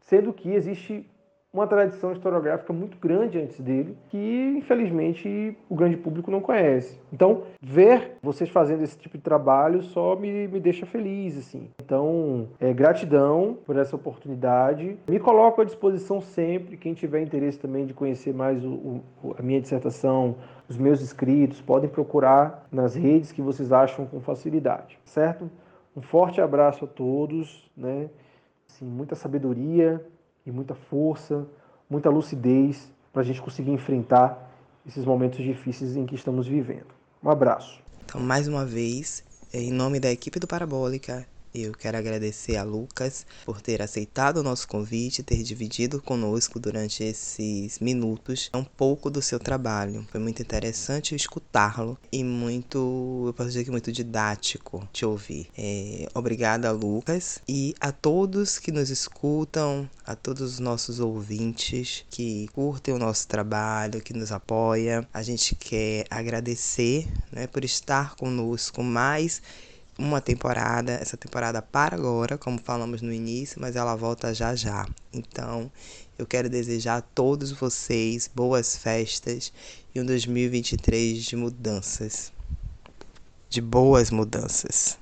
sendo que existe uma tradição historiográfica muito grande antes dele, que infelizmente o grande público não conhece. Então, ver vocês fazendo esse tipo de trabalho só me, me deixa feliz, assim. Então, é, gratidão por essa oportunidade. Me coloco à disposição sempre, quem tiver interesse também de conhecer mais o, o, a minha dissertação, os meus escritos, podem procurar nas redes que vocês acham com facilidade, certo? Um forte abraço a todos, né? Assim, muita sabedoria, e muita força muita lucidez para a gente conseguir enfrentar esses momentos difíceis em que estamos vivendo. Um abraço. Então, mais uma vez, em nome da equipe do Parabólica, eu quero agradecer a Lucas por ter aceitado o nosso convite, ter dividido conosco durante esses minutos um pouco do seu trabalho. Foi muito interessante escutá-lo e muito, eu posso dizer que muito didático te ouvir. É, obrigada, Lucas, e a todos que nos escutam, a todos os nossos ouvintes que curtem o nosso trabalho, que nos apoia. A gente quer agradecer né, por estar conosco mais uma temporada. Essa temporada para agora, como falamos no início, mas ela volta já já. Então, eu quero desejar a todos vocês boas festas e um 2023 de mudanças. De boas mudanças.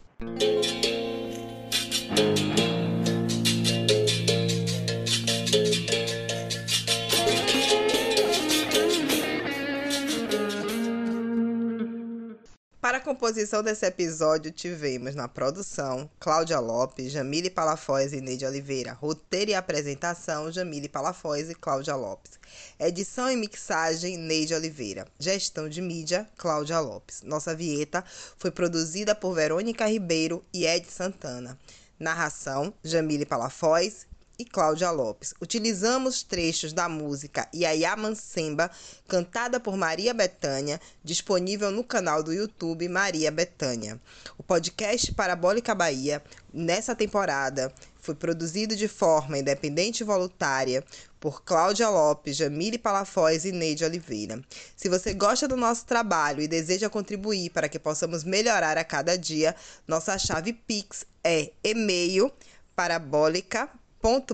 Para a composição desse episódio, tivemos na produção Cláudia Lopes, Jamile Palafoz e Neide Oliveira. Roteiro e apresentação, Jamile Palafoz e Cláudia Lopes. Edição e mixagem, Neide Oliveira. Gestão de mídia, Cláudia Lopes. Nossa vinheta foi produzida por Verônica Ribeiro e Ed Santana. Narração, Jamile Palafoz e Cláudia Lopes. Utilizamos trechos da música Yaya Mansemba, cantada por Maria Bethânia, disponível no canal do YouTube Maria Bethânia. O podcast Parabólica Bahia, nessa temporada, foi produzido de forma independente e voluntária por Cláudia Lopes, Jamile Palafoz e Neide Oliveira. Se você gosta do nosso trabalho e deseja contribuir para que possamos melhorar a cada dia, nossa chave Pix é e-mail parabólica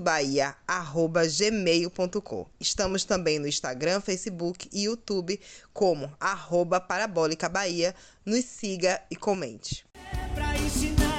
bahia@gmail.com. Estamos também no Instagram, Facebook e YouTube como arroba Parabólica Bahia. Nos siga e comente. É